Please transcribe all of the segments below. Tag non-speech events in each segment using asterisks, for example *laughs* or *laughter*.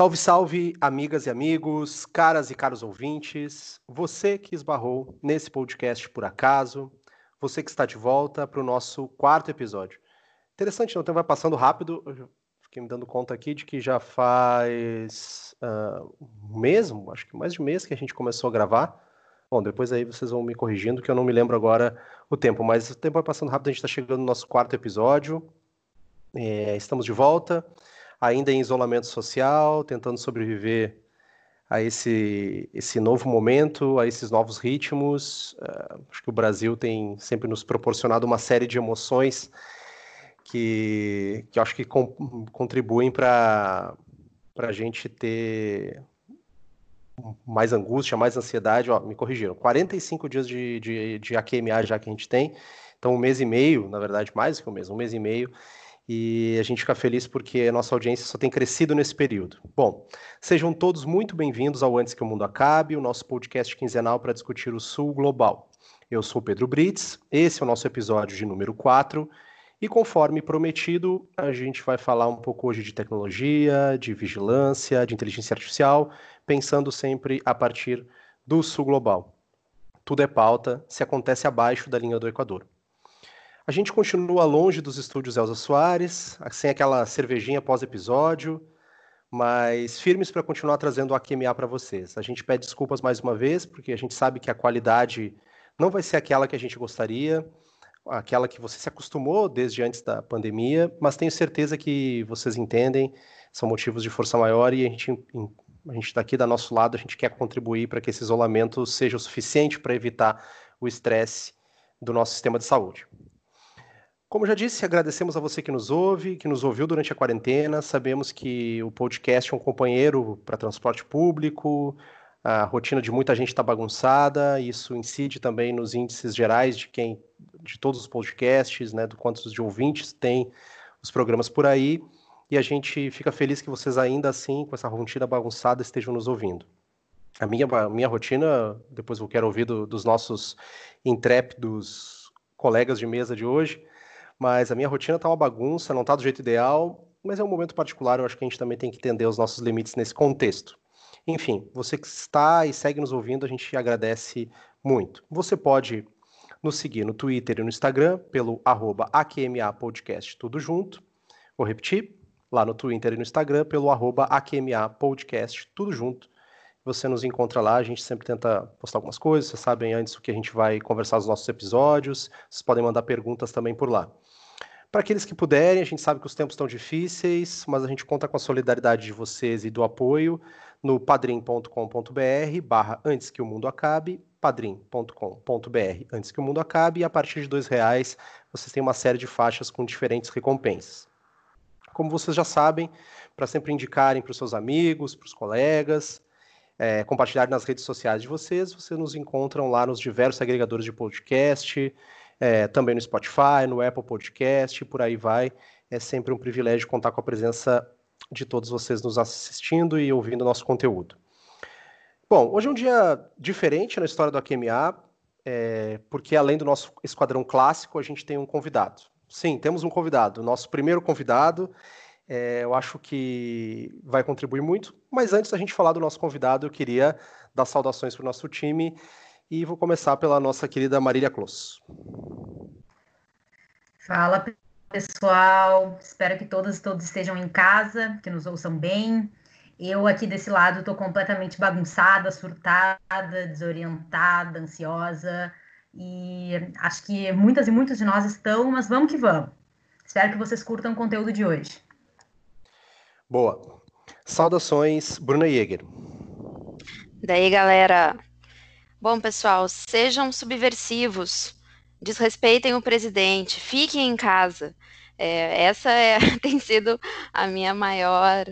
Salve, salve, amigas e amigos, caras e caros ouvintes, você que esbarrou nesse podcast por acaso, você que está de volta para o nosso quarto episódio. Interessante, não? Então vai passando rápido, eu fiquei me dando conta aqui de que já faz uh, um mês, acho que mais de um mês que a gente começou a gravar. Bom, depois aí vocês vão me corrigindo, que eu não me lembro agora o tempo, mas o tempo vai passando rápido, a gente está chegando no nosso quarto episódio. É, estamos de volta ainda em isolamento social, tentando sobreviver a esse, esse novo momento, a esses novos ritmos. Uh, acho que o Brasil tem sempre nos proporcionado uma série de emoções que, que acho que com, contribuem para a gente ter mais angústia, mais ansiedade. Ó, me corrigiram, 45 dias de, de, de AQMA já que a gente tem, então um mês e meio, na verdade mais que um mês, um mês e meio, e a gente fica feliz porque a nossa audiência só tem crescido nesse período. Bom, sejam todos muito bem-vindos ao Antes que o Mundo Acabe, o nosso podcast quinzenal para discutir o Sul Global. Eu sou Pedro Brits, esse é o nosso episódio de número 4, e conforme prometido, a gente vai falar um pouco hoje de tecnologia, de vigilância, de inteligência artificial, pensando sempre a partir do Sul Global. Tudo é pauta se acontece abaixo da linha do Equador. A gente continua longe dos estúdios Elza Soares, sem aquela cervejinha pós-episódio, mas firmes para continuar trazendo o AQMA para vocês. A gente pede desculpas mais uma vez, porque a gente sabe que a qualidade não vai ser aquela que a gente gostaria, aquela que você se acostumou desde antes da pandemia, mas tenho certeza que vocês entendem, são motivos de força maior e a gente a gente está aqui do nosso lado, a gente quer contribuir para que esse isolamento seja o suficiente para evitar o estresse do nosso sistema de saúde. Como já disse, agradecemos a você que nos ouve, que nos ouviu durante a quarentena. Sabemos que o podcast é um companheiro para transporte público, a rotina de muita gente está bagunçada, isso incide também nos índices gerais de quem, de todos os podcasts, né, do quantos de ouvintes tem os programas por aí. E a gente fica feliz que vocês ainda assim, com essa rotina bagunçada, estejam nos ouvindo. A minha, a minha rotina, depois eu quero ouvir do, dos nossos intrépidos colegas de mesa de hoje, mas a minha rotina tá uma bagunça, não tá do jeito ideal, mas é um momento particular, eu acho que a gente também tem que entender os nossos limites nesse contexto. Enfim, você que está e segue nos ouvindo, a gente agradece muito. Você pode nos seguir no Twitter e no Instagram pelo arroba AQMA Podcast, tudo junto. Vou repetir, lá no Twitter e no Instagram pelo arroba AQMA Podcast, tudo junto. Você nos encontra lá, a gente sempre tenta postar algumas coisas, vocês sabem antes o que a gente vai conversar nos nossos episódios, vocês podem mandar perguntas também por lá. Para aqueles que puderem, a gente sabe que os tempos estão difíceis, mas a gente conta com a solidariedade de vocês e do apoio no padrim.com.br barra antes que o mundo acabe, padrim.com.br antes que o mundo acabe, e a partir de dois reais vocês têm uma série de faixas com diferentes recompensas. Como vocês já sabem, para sempre indicarem para os seus amigos, para os colegas, é, compartilhar nas redes sociais de vocês, vocês nos encontram lá nos diversos agregadores de podcast, é, também no Spotify, no Apple Podcast, por aí vai. É sempre um privilégio contar com a presença de todos vocês nos assistindo e ouvindo nosso conteúdo. Bom, hoje é um dia diferente na história do AQMA, é, porque além do nosso esquadrão clássico, a gente tem um convidado. Sim, temos um convidado, nosso primeiro convidado. É, eu acho que vai contribuir muito. Mas antes da gente falar do nosso convidado, eu queria dar saudações para o nosso time e vou começar pela nossa querida Marília Close. Fala, pessoal. Espero que todas e todos estejam em casa, que nos ouçam bem. Eu aqui desse lado estou completamente bagunçada, surtada, desorientada, ansiosa. E acho que muitas e muitos de nós estão, mas vamos que vamos. Espero que vocês curtam o conteúdo de hoje. Boa. Saudações, Bruna Jäger. Daí, galera. Bom, pessoal, sejam subversivos, desrespeitem o presidente, fiquem em casa. É, essa é, *laughs* tem sido a minha maior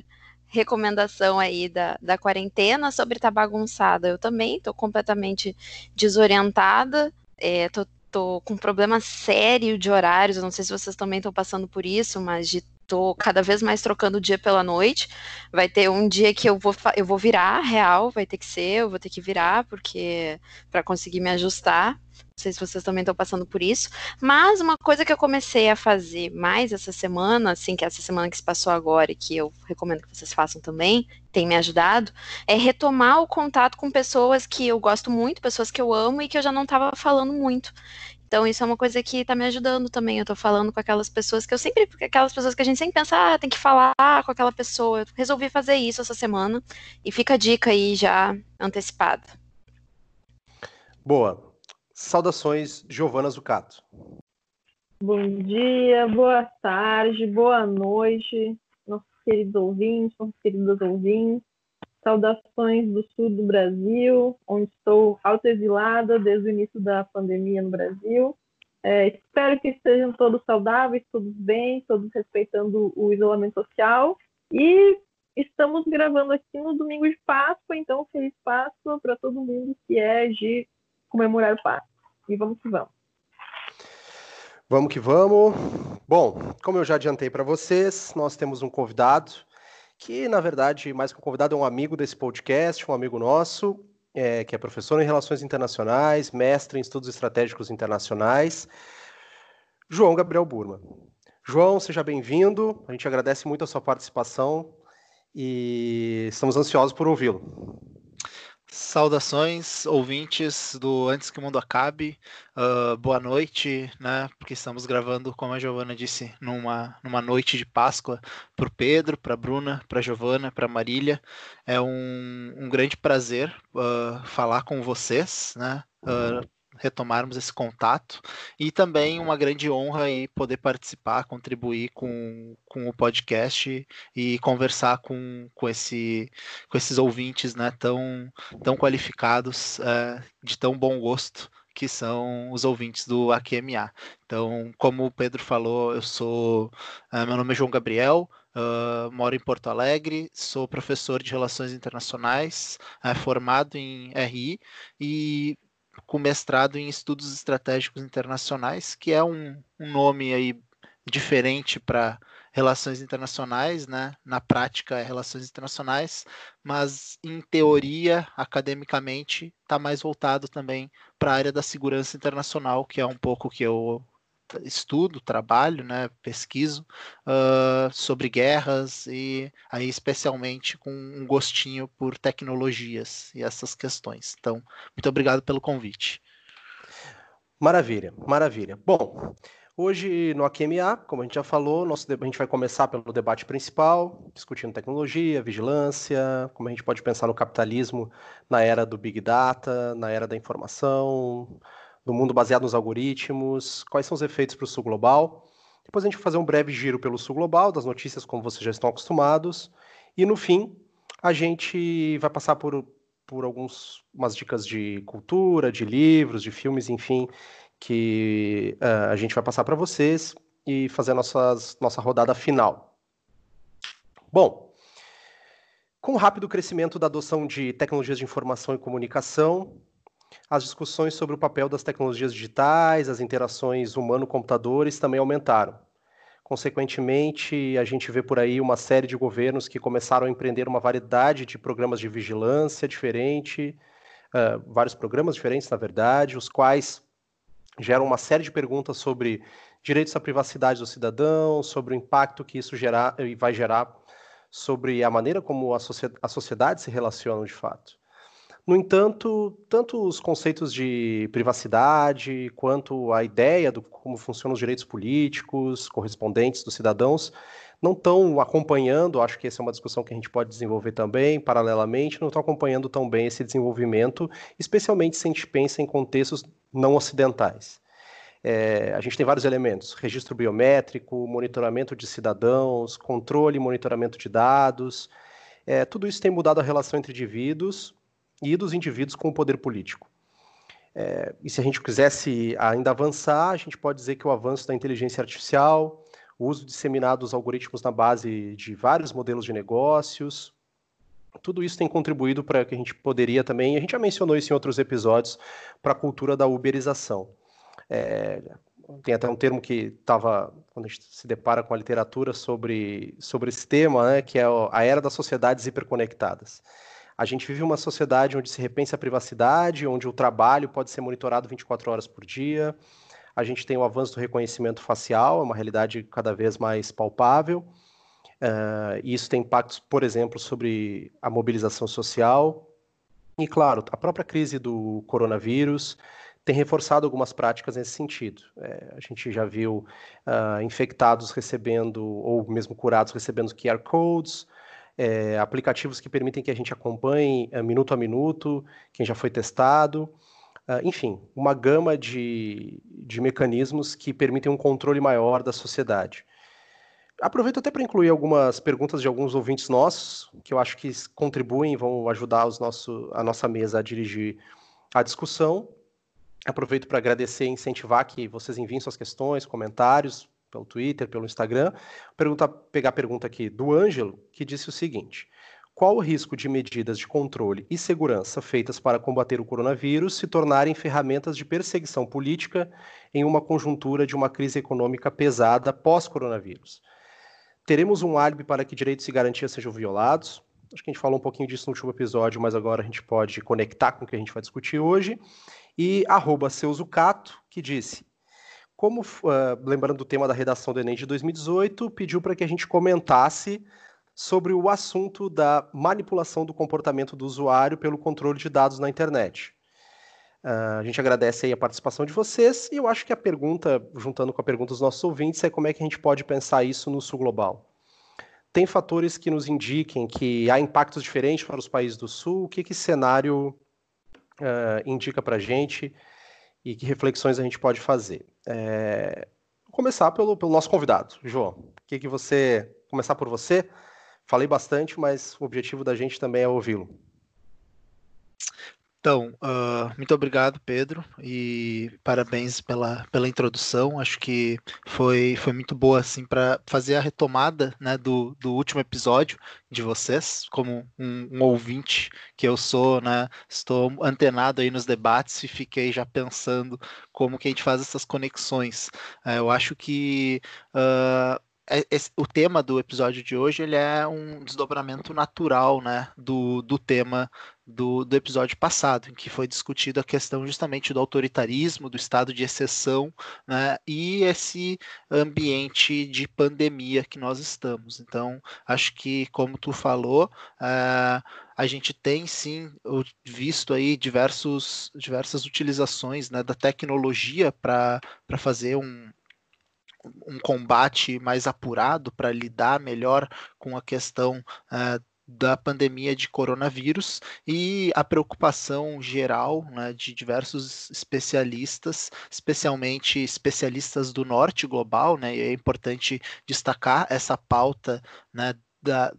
recomendação aí da, da quarentena sobre tá bagunçada. Eu também estou completamente desorientada, estou é, tô com um problema sério de horários. Não sei se vocês também estão passando por isso, mas de tô cada vez mais trocando o dia pela noite. Vai ter um dia que eu vou eu vou virar real, vai ter que ser, eu vou ter que virar porque para conseguir me ajustar. sei se vocês também estão passando por isso, mas uma coisa que eu comecei a fazer mais essa semana, assim, que é essa semana que se passou agora e que eu recomendo que vocês façam também, tem me ajudado, é retomar o contato com pessoas que eu gosto muito, pessoas que eu amo e que eu já não estava falando muito. Então, isso é uma coisa que está me ajudando também. Eu estou falando com aquelas pessoas que eu sempre. Aquelas pessoas que a gente sempre pensa, ah, tem que falar com aquela pessoa. Eu resolvi fazer isso essa semana. E fica a dica aí já antecipada. Boa. Saudações, Giovana Zucato. Bom dia, boa tarde, boa noite, nossos queridos ouvintes, nossos queridos ouvintes. Saudações do sul do Brasil, onde estou autoexilada desde o início da pandemia no Brasil. É, espero que estejam todos saudáveis, todos bem, todos respeitando o isolamento social. E estamos gravando aqui no domingo de Páscoa, então feliz Páscoa para todo mundo que é de comemorar o Páscoa. E vamos que vamos. Vamos que vamos. Bom, como eu já adiantei para vocês, nós temos um convidado que, na verdade, mais que um convidado, é um amigo desse podcast, um amigo nosso, é, que é professor em Relações Internacionais, mestre em Estudos Estratégicos Internacionais, João Gabriel Burma. João, seja bem-vindo. A gente agradece muito a sua participação e estamos ansiosos por ouvi-lo. Saudações, ouvintes do Antes que o Mundo Acabe. Uh, boa noite, né? Porque estamos gravando, como a Giovana disse, numa, numa noite de Páscoa para o Pedro, para a Bruna, para a Giovana, para a Marília. É um, um grande prazer uh, falar com vocês, né? Uh, retomarmos esse contato e também uma grande honra aí poder participar, contribuir com, com o podcast e conversar com, com, esse, com esses ouvintes né, tão, tão qualificados, é, de tão bom gosto que são os ouvintes do AQMA. Então, como o Pedro falou, eu sou. Uh, meu nome é João Gabriel, uh, moro em Porto Alegre, sou professor de Relações Internacionais, uh, formado em RI e com mestrado em estudos estratégicos internacionais, que é um, um nome aí diferente para relações internacionais, né? Na prática é relações internacionais, mas em teoria, academicamente, está mais voltado também para a área da segurança internacional, que é um pouco que eu estudo, trabalho, né, pesquiso uh, sobre guerras e aí especialmente com um gostinho por tecnologias e essas questões. Então, muito obrigado pelo convite. Maravilha, maravilha. Bom, hoje no AQMA, como a gente já falou, nosso, a gente vai começar pelo debate principal, discutindo tecnologia, vigilância, como a gente pode pensar no capitalismo na era do Big Data, na era da informação, do mundo baseado nos algoritmos, quais são os efeitos para o sul global. Depois a gente vai fazer um breve giro pelo sul global, das notícias como vocês já estão acostumados. E no fim, a gente vai passar por, por algumas dicas de cultura, de livros, de filmes, enfim, que uh, a gente vai passar para vocês e fazer a nossas, nossa rodada final. Bom, com o rápido crescimento da adoção de tecnologias de informação e comunicação, as discussões sobre o papel das tecnologias digitais, as interações humano-computadores também aumentaram. Consequentemente, a gente vê por aí uma série de governos que começaram a empreender uma variedade de programas de vigilância diferente, uh, vários programas diferentes, na verdade, os quais geram uma série de perguntas sobre direitos à privacidade do cidadão, sobre o impacto que isso gerar, vai gerar sobre a maneira como a, sociedade, a sociedade se relaciona de fato. No entanto, tanto os conceitos de privacidade quanto a ideia do como funcionam os direitos políticos correspondentes dos cidadãos não estão acompanhando, acho que essa é uma discussão que a gente pode desenvolver também, paralelamente, não estão acompanhando tão bem esse desenvolvimento, especialmente se a gente pensa em contextos não ocidentais. É, a gente tem vários elementos: registro biométrico, monitoramento de cidadãos, controle e monitoramento de dados. É, tudo isso tem mudado a relação entre indivíduos e dos indivíduos com o poder político. É, e se a gente quisesse ainda avançar, a gente pode dizer que o avanço da inteligência artificial, o uso disseminado dos algoritmos na base de vários modelos de negócios, tudo isso tem contribuído para que a gente poderia também, a gente já mencionou isso em outros episódios, para a cultura da uberização. É, tem até um termo que estava, quando a gente se depara com a literatura sobre, sobre esse tema, né, que é a era das sociedades hiperconectadas A gente vive uma sociedade onde se repensa a privacidade, onde o trabalho pode ser monitorado 24 horas por dia. A gente tem o avanço do reconhecimento facial, é uma realidade cada vez mais palpável. Uh, e isso tem impactos, por exemplo, sobre a mobilização social. E, claro, a própria crise do coronavírus tem reforçado algumas práticas nesse sentido. É, a gente já viu uh, infectados recebendo, ou mesmo curados recebendo QR codes, é, aplicativos que permitem que a gente acompanhe uh, minuto a minuto quem já foi testado. Uh, enfim, uma gama de, de mecanismos que permitem um controle maior da sociedade. Aproveito até para incluir algumas perguntas de alguns ouvintes nossos, que eu acho que contribuem e vão ajudar os nosso, a nossa mesa a dirigir a discussão. Aproveito para agradecer e incentivar que vocês enviem suas questões, comentários pelo Twitter, pelo Instagram. Pergunta, pegar a pergunta aqui do Ângelo, que disse o seguinte: Qual o risco de medidas de controle e segurança feitas para combater o coronavírus se tornarem ferramentas de perseguição política em uma conjuntura de uma crise econômica pesada pós-coronavírus? Teremos um álibi para que direitos e garantias sejam violados. Acho que a gente falou um pouquinho disso no último episódio, mas agora a gente pode conectar com o que a gente vai discutir hoje. E arroba Seuzucato, que disse, como, uh, lembrando do tema da redação do Enem de 2018, pediu para que a gente comentasse sobre o assunto da manipulação do comportamento do usuário pelo controle de dados na internet. Uh, a gente agradece a participação de vocês e eu acho que a pergunta, juntando com a pergunta dos nossos ouvintes, é como é que a gente pode pensar isso no sul global. Tem fatores que nos indiquem que há impactos diferentes para os países do sul? O que, que cenário uh, indica para a gente e que reflexões a gente pode fazer? É... Vou começar pelo, pelo nosso convidado, João. Que, que você. Começar por você. Falei bastante, mas o objetivo da gente também é ouvi-lo. Então, uh, muito obrigado, Pedro, e parabéns pela, pela introdução. Acho que foi, foi muito boa assim para fazer a retomada né, do, do último episódio de vocês, como um, um, ouvinte que eu sou, né? Estou antenado aí nos debates e fiquei já pensando como que a gente faz essas conexões. Uh, eu acho que uh, o tema do episódio de hoje ele é um desdobramento natural né, do, do tema do, do episódio passado, em que foi discutida a questão justamente do autoritarismo, do estado de exceção né, e esse ambiente de pandemia que nós estamos. Então, acho que, como tu falou, uh, a gente tem sim visto aí diversos, diversas utilizações né, da tecnologia para fazer um, um combate mais apurado para lidar melhor com a questão uh, da pandemia de coronavírus e a preocupação geral né, de diversos especialistas, especialmente especialistas do norte global, né, e é importante destacar essa pauta né, da,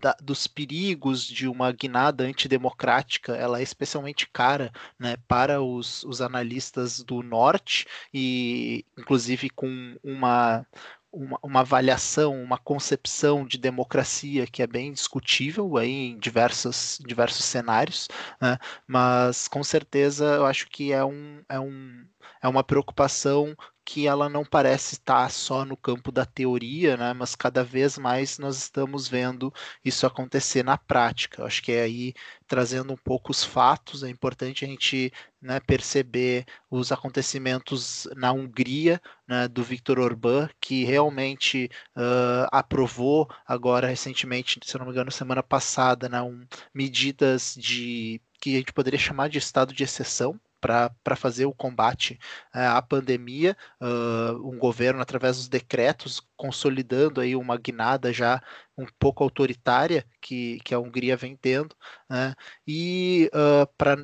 da, dos perigos de uma guinada antidemocrática, ela é especialmente cara né, para os, os analistas do norte e inclusive com uma uma, uma, avaliação, uma concepção de democracia que é bem discutível aí em diversos, diversos cenários, né? mas com certeza eu acho que é, um, é, um, é uma preocupação que ela não parece estar só no campo da teoria, né, mas cada vez mais nós estamos vendo isso acontecer na prática. Eu acho que é aí trazendo um pouco os fatos, é importante a gente né, perceber os acontecimentos na Hungria, né, do Viktor Orbán, que realmente uh, aprovou agora recentemente, se não me engano, semana passada, né, um, medidas de que a gente poderia chamar de estado de exceção, para fazer o combate uh, à pandemia, uh, um governo através dos decretos consolidando aí uma guinada já um pouco autoritária que, que a Hungria vem tendo, né? e uh, para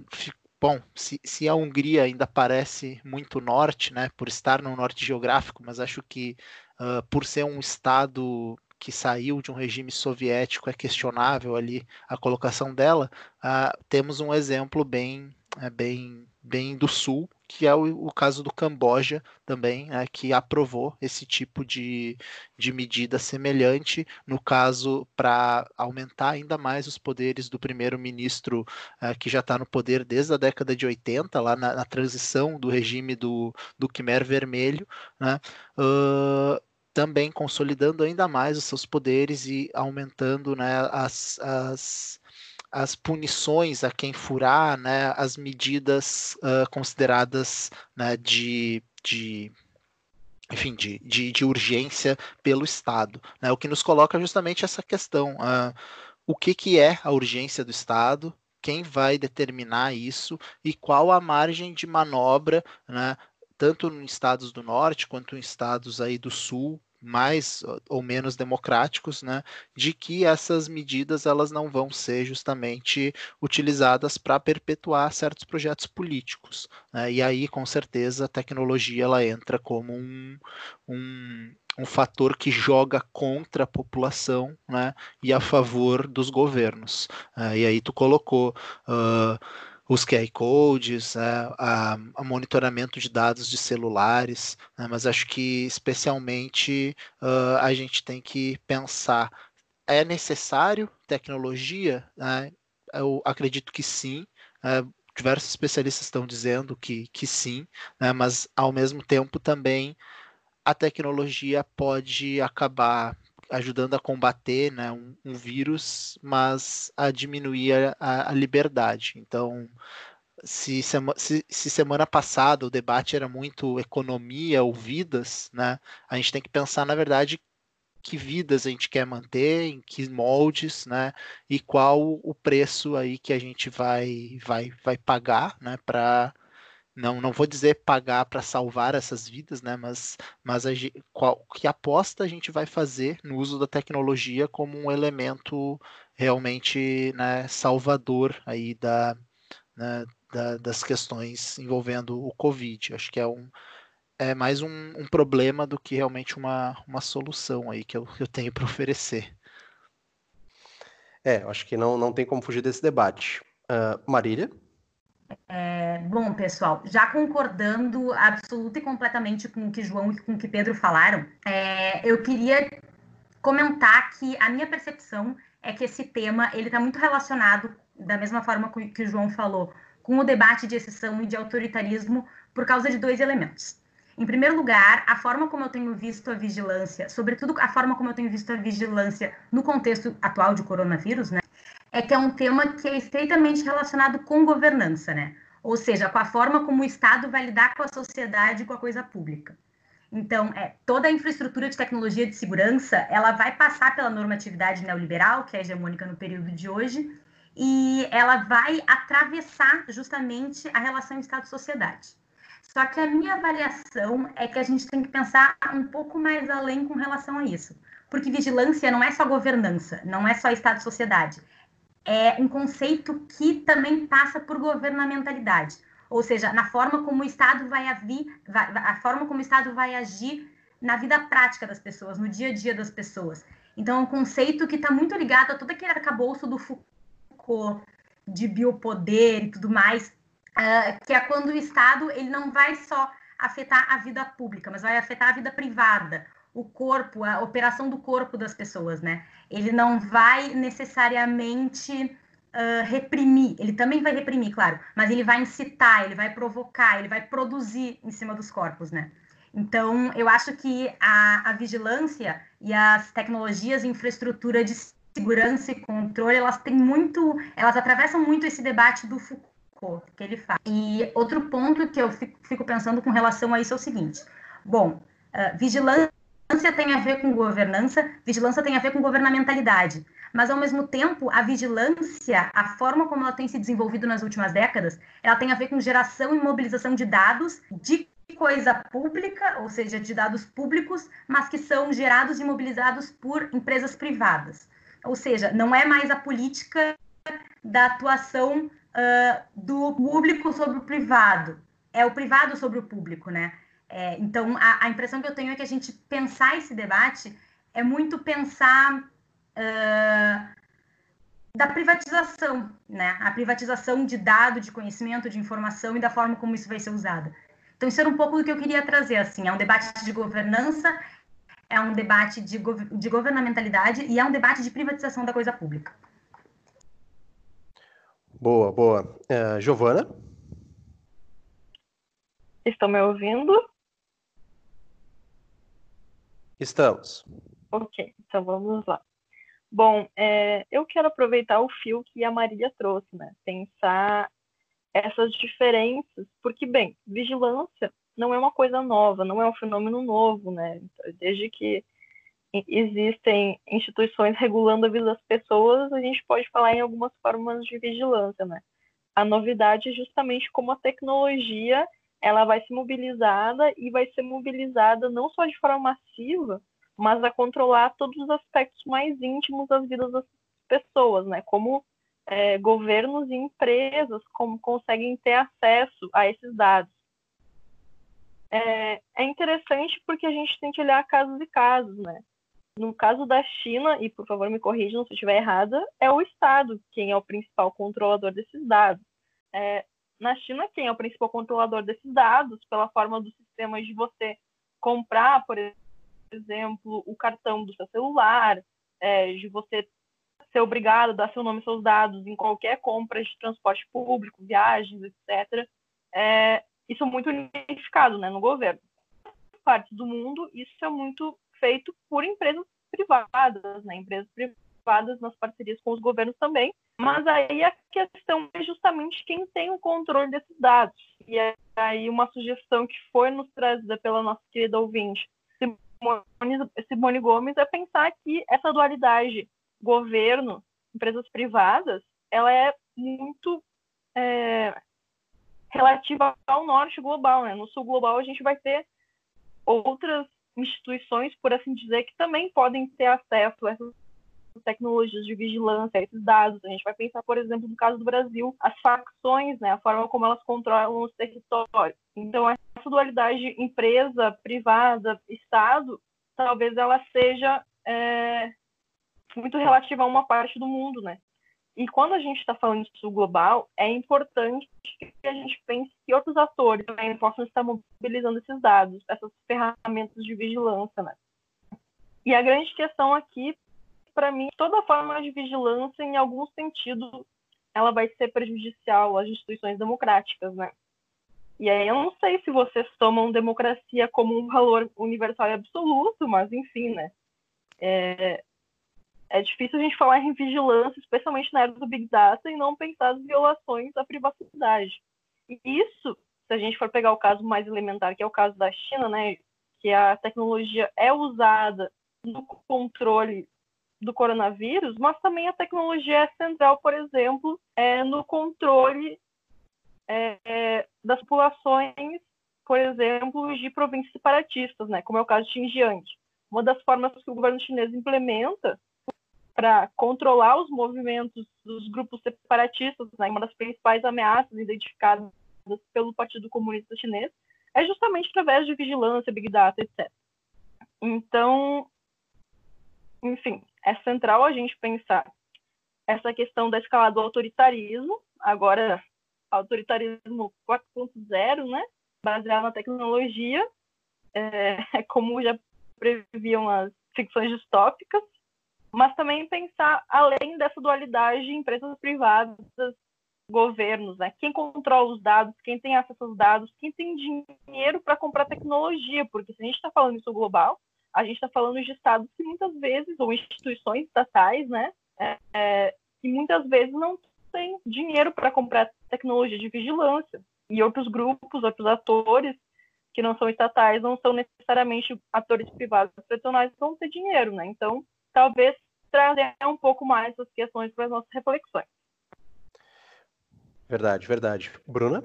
Bom, se, se, a Hungria ainda parece muito norte, né, por estar no norte geográfico, mas acho que uh, por ser um estado que saiu de um regime soviético, é questionável ali a colocação dela, uh, temos um exemplo bem, é, bem bem do sul, que é o, o caso do Camboja também, né, que aprovou esse tipo de, de medida semelhante, no caso, para aumentar ainda mais os poderes do primeiro-ministro uh, que já está no poder desde a década de 80, lá na, na transição do regime do, do Khmer Vermelho, né, uh, também consolidando ainda mais os seus poderes e aumentando né, as, as as punições a quem furar, né, as medidas uh, consideradas né, de, de enfim, de, de, de, urgência pelo Estado. Né, o que nos coloca justamente essa questão. Uh, o que, que é a urgência do Estado, quem vai determinar isso e qual a margem de manobra, né, tanto em estados do norte quanto em estados aí do sul, mais ou menos democráticos, né, de que essas medidas elas não vão ser justamente utilizadas para perpetuar certos projetos políticos. Né, e aí, com certeza, a tecnologia ela entra como um, um, um fator que joga contra a população né, e a favor dos governos. Uh, e aí tu colocou uh, os QR codes, uh, a, a, monitoramento de dados de celulares, né, mas acho que especialmente a gente tem que pensar, é necessário tecnologia? Né? Eu acredito que sim, diversos especialistas estão dizendo que, que sim, né, mas ao mesmo tempo também a tecnologia pode acabar ajudando a combater né, um, um vírus, mas a diminuir a, a liberdade. Então, se, sema, se, se, semana passada o debate era muito economia ou vidas, né, a gente tem que pensar, na verdade, que vidas a gente quer manter, em que moldes, né, e qual o preço aí que a gente vai, vai, vai pagar, né, para não, não vou dizer pagar para salvar essas vidas, né? Mas, mas a, qual, que aposta a gente vai fazer no uso da tecnologia como um elemento realmente né, salvador aí da, né, da, das questões envolvendo o Covid. Acho que é um é mais um, um problema do que realmente uma, uma solução aí que eu, eu tenho para oferecer. É, acho que não, não tem como fugir desse debate. Uh, Marília? É, bom, pessoal, já concordando absoluta e completamente com o que João e com o que Pedro falaram, é, eu queria comentar que a minha percepção é que esse tema ele está muito relacionado, da mesma forma que o João falou, com o debate de exceção e de autoritarismo por causa de dois elementos. Em primeiro lugar, a forma como eu tenho visto a vigilância, sobretudo a forma como eu tenho visto a vigilância no contexto atual de coronavírus, né? É que é um tema que é estreitamente relacionado com governança, né? Ou seja, com a forma como o Estado vai lidar com a sociedade e com a coisa pública. Então, é, toda a infraestrutura de tecnologia de segurança, ela vai passar pela normatividade neoliberal, que é hegemônica no período de hoje, e ela vai atravessar justamente a relação Estado-sociedade. Só que a minha avaliação é que a gente tem que pensar um pouco mais além com relação a isso. Porque vigilância não é só governança, não é só Estado-sociedade é um conceito que também passa por governamentalidade, ou seja, na forma como o Estado vai, vai, a forma como o Estado vai agir na vida prática das pessoas, no dia a dia das pessoas. Então, é um conceito que está muito ligado a todo aquele arcabouço do Foucault, de biopoder e tudo mais, uh, que é quando o Estado ele não vai só afetar a vida pública, mas vai afetar a vida privada, o corpo, a operação do corpo das pessoas, né? Ele não vai necessariamente uh, reprimir, ele também vai reprimir, claro, mas ele vai incitar, ele vai provocar, ele vai produzir em cima dos corpos, né? Então, eu acho que a, a vigilância e as tecnologias infraestrutura de segurança e controle, elas têm muito, elas atravessam muito esse debate do Foucault que ele faz. E outro ponto que eu fico, fico pensando com relação a isso é o seguinte: bom, uh, vigilância vigilância tem a ver com governança, vigilância tem a ver com governamentalidade. Mas, ao mesmo tempo, a vigilância, a forma como ela tem se desenvolvido nas últimas décadas, ela tem a ver com geração e mobilização de dados de coisa pública, ou seja, de dados públicos, mas que são gerados e mobilizados por empresas privadas. Ou seja, não é mais a política da atuação uh, do público sobre o privado, é o privado sobre o público, né? É, então, a, a, impressão que eu tenho é que a gente pensar esse debate é muito pensar uh, da privatização, né? A privatização de dado, de conhecimento, de informação e da forma como isso vai ser usado. Então, isso era um pouco do que eu queria trazer, assim, é um debate de governança, é um debate de, de governamentalidade e é um debate de privatização da coisa pública. Boa, boa. Uh, Giovana? Estão me ouvindo? Estamos. Ok, então vamos lá. Bom, é, eu quero aproveitar o fio que a Marília trouxe, né? Pensar essas diferenças, porque, bem, vigilância não é uma coisa nova, não é um fenômeno novo, né? Então, desde que existem instituições regulando a vida das pessoas, a gente pode falar em algumas formas de vigilância, né? A novidade é justamente como a tecnologia ela vai ser mobilizada e vai ser mobilizada não só de forma massiva, mas a controlar todos os aspectos mais íntimos das vidas das pessoas, né? Como é, governos e empresas como conseguem ter acesso a esses dados. É, é, interessante porque a gente tem que olhar casos e casos, né? No caso da China, e por favor me corrijam se eu estiver errada, é o Estado quem é o principal controlador desses dados. É, na China, quem é o principal controlador desses dados, pela forma dos sistemas de você comprar, por exemplo, o cartão do seu celular, é, de você ser obrigado a dar seu nome e seus dados em qualquer compra de transporte público, viagens, etc. É, isso é muito unificado né, no governo. Em partes do mundo, isso é muito feito por empresas privadas, né, empresas privadas nas parcerias com os governos também. Mas aí a questão é justamente quem tem o controle desses dados. E aí uma sugestão que foi nos trazida pela nossa querida ouvinte Simone Gomes é pensar que essa dualidade governo, empresas privadas, ela é muito é, relativa ao norte global. Né? No sul global, a gente vai ter outras instituições, por assim dizer, que também podem ter acesso a essas tecnologias de vigilância, esses dados. A gente vai pensar, por exemplo, no caso do Brasil, as facções, né, a forma como elas controlam os territórios. Então, essa dualidade empresa, privada, Estado, talvez ela seja é, muito relativa a uma parte do mundo, né? E quando a gente está falando sul global, é importante que a gente pense que outros atores também possam estar mobilizando esses dados, essas ferramentas de vigilância, né? E a grande questão aqui para mim, toda forma de vigilância, em algum sentido, ela vai ser prejudicial às instituições democráticas, né? E aí eu não sei se vocês tomam democracia como um valor universal e absoluto, mas enfim, né? É, é difícil a gente falar em vigilância, especialmente na era do Big Data, e não pensar as violações à privacidade. E isso, se a gente for pegar o caso mais elementar, que é o caso da China, né? Que a tecnologia é usada no controle do coronavírus, mas também a tecnologia é central, por exemplo, é, no controle é, é, das populações, por exemplo, de províncias separatistas, né, como é o caso de Xinjiang. Uma das formas que o governo chinês implementa para controlar os movimentos dos grupos separatistas, né, uma das principais ameaças identificadas pelo Partido Comunista Chinês, é justamente através de vigilância, big data, etc. Então, enfim, é central a gente pensar essa questão da escala do autoritarismo, agora autoritarismo 4.0, né? Baseado na tecnologia, *laughs* é, como já previam as ficções distópicas, mas também pensar além dessa dualidade empresas privadas, governos, né? Quem controla os dados, quem tem acesso aos dados, quem tem dinheiro para comprar tecnologia, porque se a gente está falando isso global, a gente está falando de estados que muitas vezes, ou instituições estatais, né, é, é, que muitas vezes não têm dinheiro para comprar tecnologia de vigilância. E outros grupos, outros atores que não são estatais, não são necessariamente atores privados tradicionais, vão ter dinheiro, né? Então, talvez trazer um pouco mais essas questões para as nossas reflexões. Verdade, verdade. Bruna?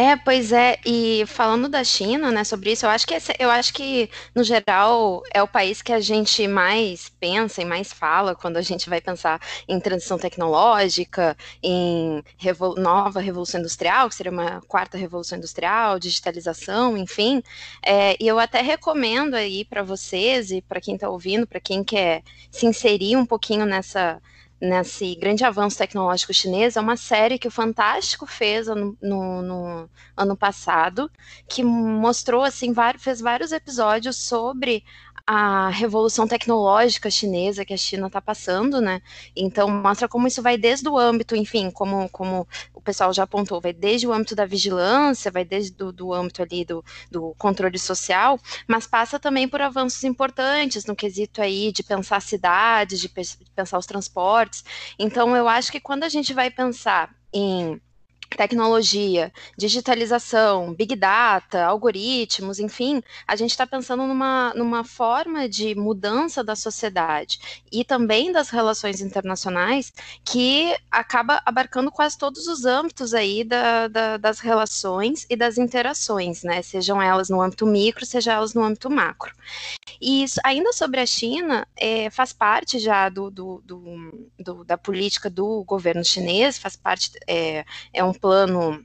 É, pois é, e falando da China, né, sobre isso, eu acho que esse, eu acho que no geral é o país que a gente mais pensa e mais fala quando a gente vai pensar em transição tecnológica, em revol nova revolução industrial, que seria uma quarta revolução industrial, digitalização, enfim. É, e eu até recomendo aí para vocês e para quem está ouvindo, para quem quer se inserir um pouquinho nessa nesse grande avanço tecnológico chinês é uma série que o Fantástico fez no, no, no ano passado, que mostrou assim, fez vários episódios sobre a revolução tecnológica chinesa que a China está passando, né? Então mostra como isso vai desde o âmbito, enfim, como, como o pessoal já apontou, vai desde o âmbito da vigilância, vai desde do, do âmbito ali do, do controle social, mas passa também por avanços importantes no quesito aí de pensar cidades, de pensar os transportes. Então eu acho que quando a gente vai pensar em tecnologia, digitalização, big data, algoritmos, enfim, a gente está pensando numa, numa forma de mudança da sociedade e também das relações internacionais que acaba abarcando quase todos os âmbitos aí da, da, das relações e das interações, né? Sejam elas no âmbito micro, sejam elas no âmbito macro. E isso, ainda sobre a China, é, faz parte já do, do, do, do, da política do governo chinês, faz parte, é, é um plano.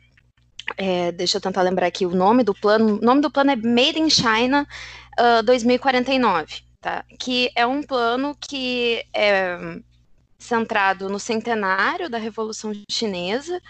É, deixa eu tentar lembrar aqui o nome do plano. O nome do plano é Made in China uh, 2049, tá? Que é um plano que é, centrado no centenário da Revolução Chinesa,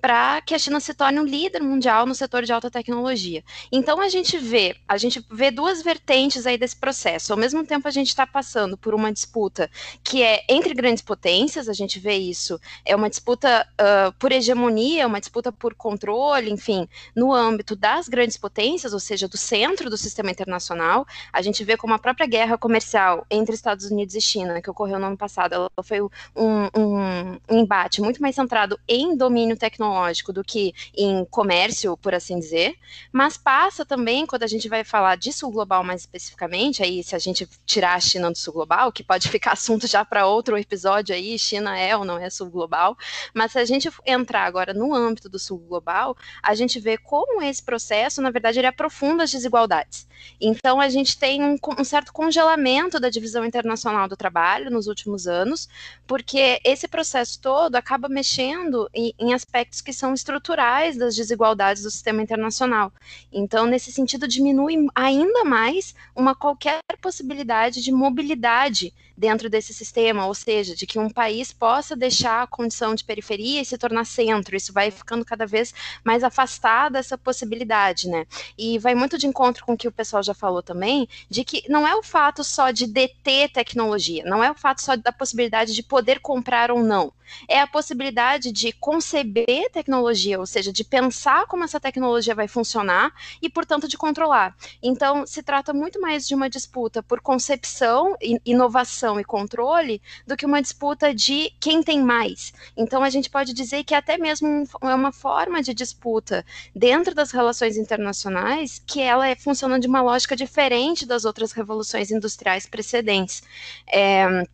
para que a China se torne um líder mundial no setor de alta tecnologia. Então a gente vê, a gente vê duas vertentes aí desse processo. Ao mesmo tempo a gente está passando por uma disputa que é entre grandes potências, a gente vê isso, é uma disputa uh, por hegemonia, uma disputa por controle, enfim, no âmbito das grandes potências, ou seja, do centro do sistema internacional. A gente vê como a própria guerra comercial entre Estados Unidos e China, que ocorreu no ano passado, ela foi um, um, embate muito mais centrado em domínio tecnológico do que em comércio, por assim dizer, mas passa também, quando a gente vai falar de sul global mais especificamente, aí se a gente tirar a China do sul global, que pode *laughs* ficar assunto já para outro episódio aí, China é ou não é sul global, mas se a gente entrar agora no âmbito do sul global, a gente vê como esse processo, na verdade, ele aprofunda as desigualdades. Então, a gente tem um, um certo congelamento da divisão internacional do trabalho nos últimos anos, porque esse processo todo acaba mexendo em, em, aspectos que são estruturais das desigualdades do sistema internacional. Então, nesse sentido, diminui ainda mais uma qualquer possibilidade de mobilidade dentro desse sistema, ou seja, de que um país possa deixar a condição de periferia e se tornar centro. Isso vai ficando cada vez mais afastado dessa possibilidade, né? E vai muito de encontro com o que o pessoal já falou também, de que não é o fato só de deter tecnologia, não é o fato só da possibilidade de poder comprar ou não, é a possibilidade de conceber tecnologia, ou seja, de pensar como essa tecnologia vai funcionar e, portanto, de controlar. Então, se trata muito mais de uma disputa por concepção, inovação e controle do que uma disputa de quem tem mais. Então, a gente pode dizer que até mesmo é uma forma de disputa dentro das relações internacionais que ela é, funciona de uma lógica diferente das outras revoluções industriais precedentes. É,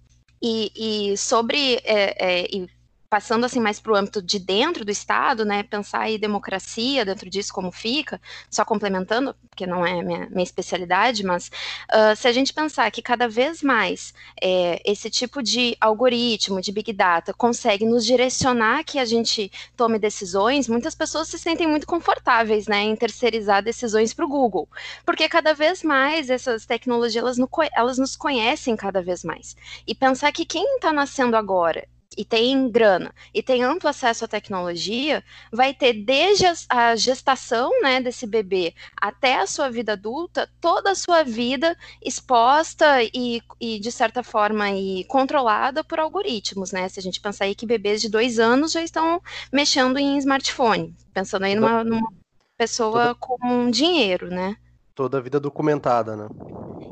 e, e sobre é, é, e passando assim mais para o âmbito de dentro do Estado, né, pensar aí democracia dentro disso como fica, só complementando, porque não é minha, minha especialidade, mas uh, se a gente pensar que cada vez mais é, esse tipo de algoritmo, de big data, consegue nos direcionar que a gente tome decisões, muitas pessoas se sentem muito confortáveis, né, em terceirizar decisões para o Google, porque cada vez mais essas tecnologias elas, no, elas nos conhecem cada vez mais. E pensar que quem está nascendo agora e tem grana e tem amplo acesso à tecnologia, vai ter desde a gestação né, desse bebê até a sua vida adulta, toda a sua vida exposta e, e de certa forma, e controlada por algoritmos, né? Se a gente pensar aí que bebês de dois anos já estão mexendo em smartphone, pensando aí numa, numa pessoa com dinheiro, né? Toda a vida documentada, né?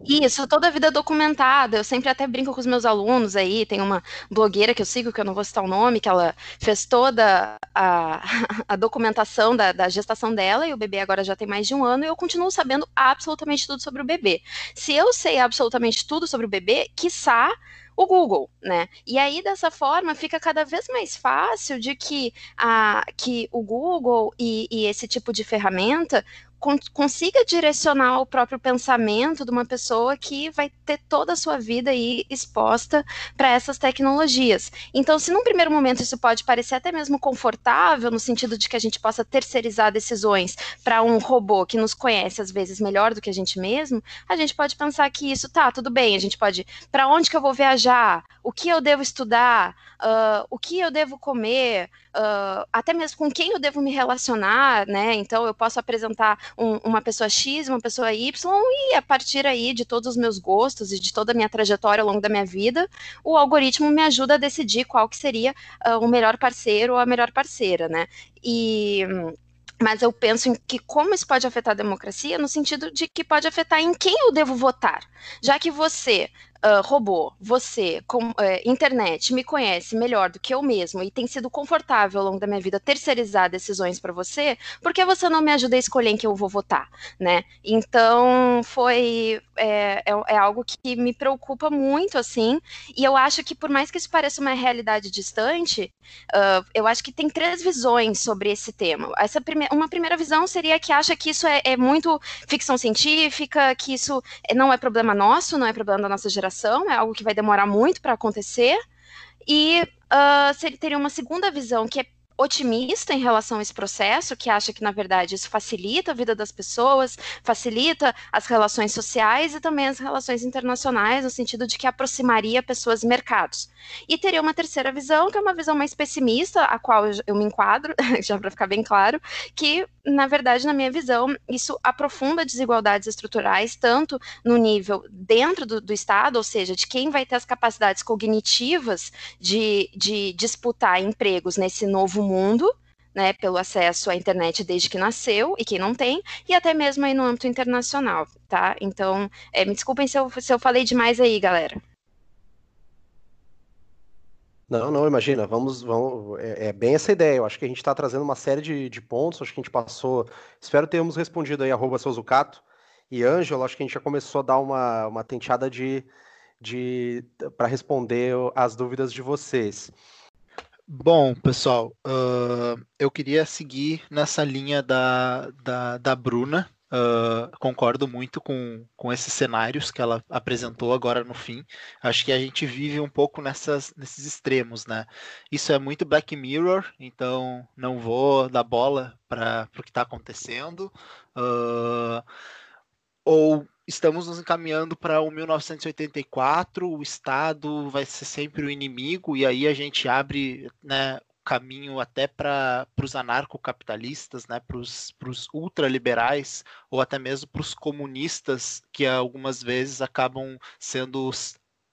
Isso, toda a vida documentada. Eu sempre até brinco com os meus alunos aí. Tem uma blogueira que eu sigo, que eu não vou citar o nome, que ela fez toda a, *laughs* a documentação da, da, gestação dela, e o bebê agora já tem mais de um ano, e eu continuo sabendo absolutamente tudo sobre o bebê. Se eu sei absolutamente tudo sobre o bebê, quiçá o Google, né? E aí dessa forma fica cada vez mais fácil de que, a, que o Google e, e esse tipo de ferramenta consiga direcionar o próprio pensamento de uma pessoa que vai ter toda a sua vida aí exposta para essas tecnologias. Então, se num primeiro momento isso pode parecer até mesmo confortável, no sentido de que a gente possa terceirizar decisões para um robô que nos conhece às vezes melhor do que a gente mesmo, a gente pode pensar que isso tá tudo bem, a gente pode para onde que eu vou viajar, o que eu devo estudar, uh, o que eu devo comer, uh, até mesmo com quem eu devo me relacionar, né? Então eu posso apresentar um, uma pessoa X, uma pessoa Y, e a partir aí de todos os meus gostos e de toda a minha trajetória ao longo da minha vida, o algoritmo me ajuda a decidir qual que seria uh, o melhor parceiro ou a melhor parceira, né? E mas eu penso em que como isso pode afetar a democracia, no sentido de que pode afetar em quem eu devo votar. Já que você uh, robô, você, com, uh, internet, me conhece melhor do que eu mesmo e tem sido confortável ao longo da minha vida terceirizar decisões para você, por que você não me ajuda a escolher em que eu vou votar, né? Então, foi é, é, é, algo que me preocupa muito, assim, e eu acho que por mais que isso pareça uma realidade distante, uh, eu acho que tem três visões sobre esse tema. Essa prime uma primeira visão seria que acha que isso é, é muito ficção científica, que isso não é problema nosso, não é problema da nossa geração, é algo que vai demorar muito para acontecer. E uh, teria uma segunda visão, que é otimista em relação a esse processo, que acha que, na verdade, isso facilita a vida das pessoas, facilita as relações sociais e também as relações internacionais, no sentido de que aproximaria pessoas e mercados. E teria uma terceira visão, que é uma visão mais pessimista, a qual eu me enquadro, *laughs* já para ficar bem claro, que, na verdade, na minha visão, isso aprofunda desigualdades estruturais, tanto no nível dentro do, do Estado, ou seja, de quem vai ter as capacidades cognitivas de, de disputar empregos nesse novo mundo, né, pelo acesso à internet desde que nasceu, e quem não tem, e até mesmo aí no âmbito internacional, tá? Então, é, me desculpem se eu, se eu falei demais aí, galera. Não, não, imagina, vamos, vamos é, é, bem essa ideia, eu acho que a gente está trazendo uma série de, de, pontos, acho que a gente passou, espero termos respondido aí, arroba Souzucato e Ângelo, acho que a gente já começou a dar uma, uma tenteada de, de para responder as dúvidas de vocês. Bom, pessoal, uh, eu queria seguir nessa linha da, da, da Bruna. Uh, concordo muito com, com esses cenários que ela apresentou agora no fim. Acho que a gente vive um pouco nessas, nesses extremos, né? Isso é muito Black Mirror, então não vou dar bola para o que está acontecendo. Uh, ou estamos nos encaminhando para o 1984, o Estado vai ser sempre o inimigo, e aí a gente abre né, caminho até para os anarcocapitalistas, né, para os ultraliberais, ou até mesmo para os comunistas, que algumas vezes acabam sendo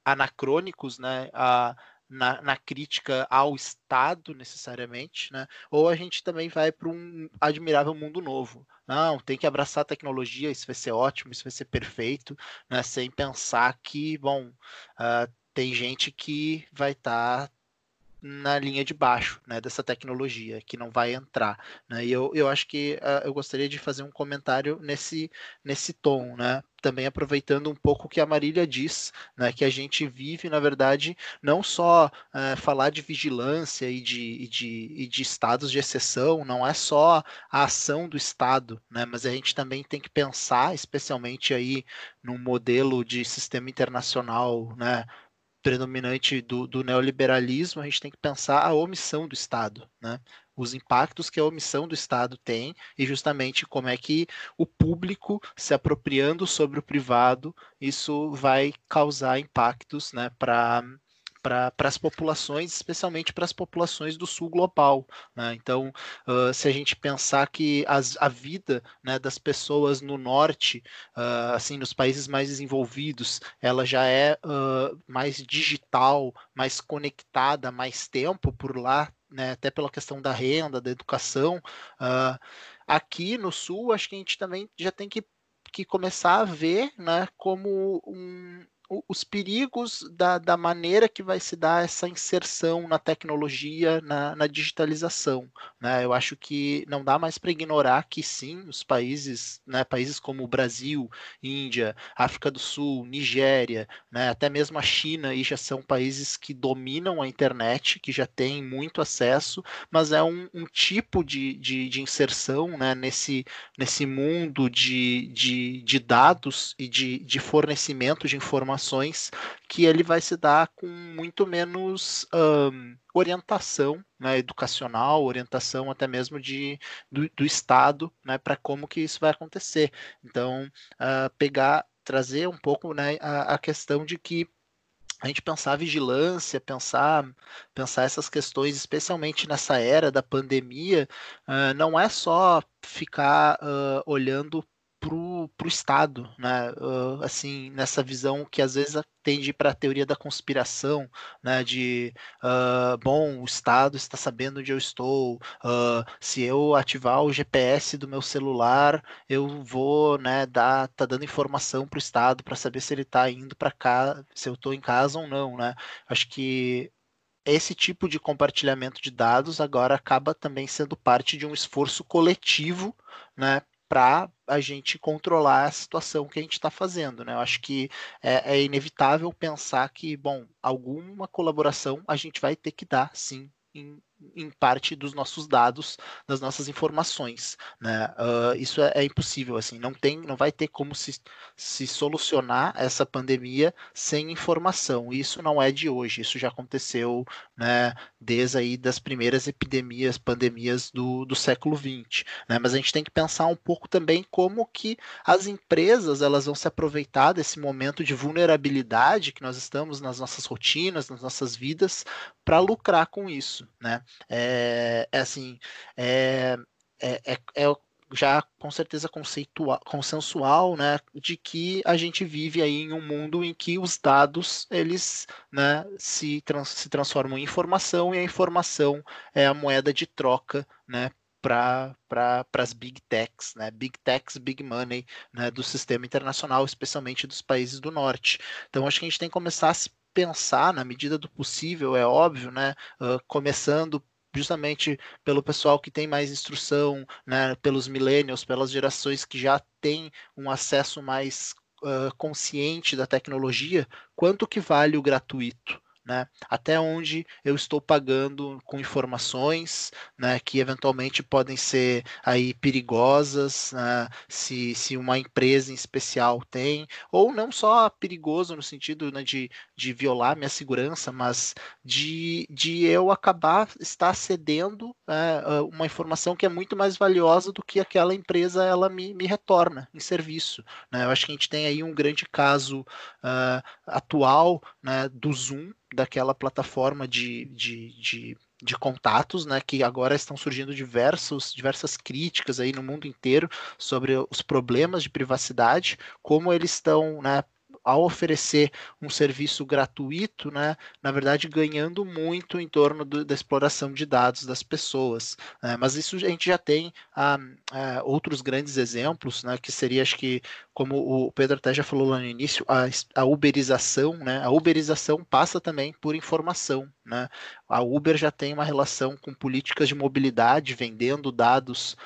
anacrônicos, né, a, na, na, crítica ao Estado, necessariamente, né? ou a gente também vai para um admirável mundo novo. Não, tem que abraçar a tecnologia, isso vai ser ótimo, isso vai ser perfeito, né? sem pensar que, bom, uh, tem gente que vai estar tá na linha de baixo né, dessa tecnologia, que não vai entrar. Né? E eu, eu acho que uh, eu gostaria de fazer um comentário nesse, nesse tom, né? também aproveitando um pouco o que a Marília diz, né, que a gente vive, na verdade, não só uh, falar de vigilância e de, e, de, e de estados de exceção, não é só a ação do Estado, né, mas a gente também tem que pensar, especialmente aí num modelo de sistema internacional, né, predominante do, do, neoliberalismo, a gente tem que pensar a omissão do Estado, né? os impactos que a omissão do Estado tem e justamente como é que o público se apropriando sobre o privado, isso vai causar impactos né, para para as populações, especialmente para as populações do sul global. Né? Então, uh, se a gente pensar que as, a vida né, das pessoas no norte, uh, assim, nos países mais desenvolvidos, ela já é uh, mais digital, mais conectada, mais tempo por lá, né, até pela questão da renda, da educação. aqui no sul, acho que a gente também já tem que que começar a ver né, como um, os perigos da, da maneira que vai se dar essa inserção na tecnologia, na, na digitalização. Né? Eu acho que não dá mais para ignorar que sim, os países, né, países como o Brasil, Índia, África do Sul, Nigéria, né, até mesmo a China, e já são países que dominam a internet, que já têm muito acesso, mas é um, um tipo de, de, de, inserção né, nesse, nesse mundo de, de, de dados e de, de fornecimento de informações informações que ele vai se dar com muito menos um, orientação né, educacional, orientação até mesmo de, do, do Estado né, para como que isso vai acontecer. Então, uh, pegar, trazer um pouco né, a, a questão de que a gente pensar vigilância, pensar, pensar essas questões, especialmente nessa era da pandemia, uh, não é só ficar uh, olhando para o Estado, né? Uh, assim, nessa visão que às vezes tende para a teoria da conspiração, né? De uh, bom, o Estado está sabendo onde eu estou, uh, se eu ativar o GPS do meu celular, eu vou, né? Dar, tá dando informação para o Estado para saber se ele está indo para cá, se eu estou em casa ou não, né? Acho que esse tipo de compartilhamento de dados agora acaba também sendo parte de um esforço coletivo, né, para a gente controlar a situação que a gente está fazendo. Né? Eu acho que é, é, inevitável pensar que, bom, alguma colaboração a gente vai ter que dar, sim, em, em parte dos nossos dados, das nossas informações, né? Uh, isso é, é, impossível, assim, não tem, não vai ter como se, se solucionar essa pandemia sem informação. Isso não é de hoje, isso já aconteceu, né? Desde aí das primeiras epidemias, pandemias do, do século XX, né? Mas a gente tem que pensar um pouco também como que as empresas elas vão se aproveitar desse momento de vulnerabilidade que nós estamos nas nossas rotinas, nas nossas vidas, para lucrar com isso, né? É, é assim, é, é, é, é já com certeza conceitual, consensual, né, de que a gente vive aí em um mundo em que os dados eles, né, se, trans, se transformam em informação e a informação é a moeda de troca, né, para pra, as big techs, né? Big techs, big money, né? Do sistema internacional, especialmente dos países do norte. Então, acho que a gente tem que começar a se pensar, na medida do possível, é óbvio, né? Uh, começando justamente pelo pessoal que tem mais instrução, né, pelos millennials, pelas gerações que já têm um acesso mais uh, consciente da tecnologia, quanto que vale o gratuito? Né? Até onde eu estou pagando com informações, né, que eventualmente podem ser aí perigosas, né, se, se uma empresa em especial tem, ou não só perigoso no sentido né, de, de violar minha segurança, mas de, de eu acabar estar cedendo é, uma informação que é muito mais valiosa do que aquela empresa ela me, me retorna em serviço. Né? Eu acho que a gente tem aí um grande caso uh, atual né, do Zoom, daquela plataforma de, de, de, de, contatos, né, que agora estão surgindo diversos, diversas críticas aí no mundo inteiro sobre os problemas de privacidade, como eles estão, né, ao oferecer um serviço gratuito, né, na verdade ganhando muito em torno do, da exploração de dados das pessoas. Né, mas isso a gente já tem ah, ah, outros grandes exemplos, né, que seria, acho que, como o Pedro até já falou lá no início, a, a uberização, né, a uberização passa também por informação. Né? A Uber já tem uma relação com políticas de mobilidade, vendendo dados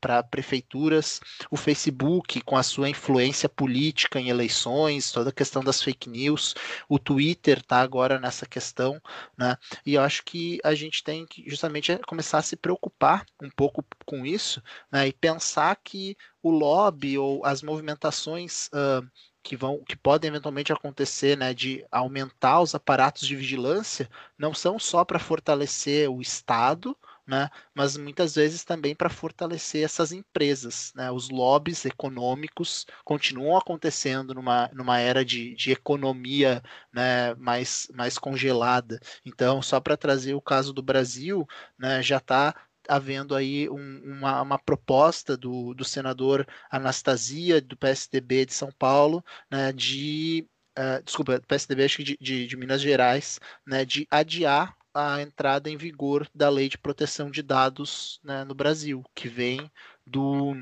para prefeituras. O Facebook, com a sua influência política em eleições, toda a questão das fake news. O Twitter está agora nessa questão. Né? E eu acho que a gente tem que justamente começar a se preocupar um pouco com isso né? e pensar que o lobby ou as movimentações. Uh, que vão que podem eventualmente acontecer, né, de aumentar os aparatos de vigilância, não são só para fortalecer o Estado, né, mas muitas vezes também para fortalecer essas empresas. Né? Os lobbies econômicos continuam acontecendo numa, numa era de, de economia né, mais, mais congelada. Então, só para trazer o caso do Brasil, né, já está havendo aí um, uma, uma, proposta do, do senador Anastasia, do PSDB de São Paulo, né, de. Uh, desculpa, PSDB acho que de, de, de, Minas Gerais, né, de adiar a entrada em vigor da lei de proteção de dados né, no Brasil, que vem do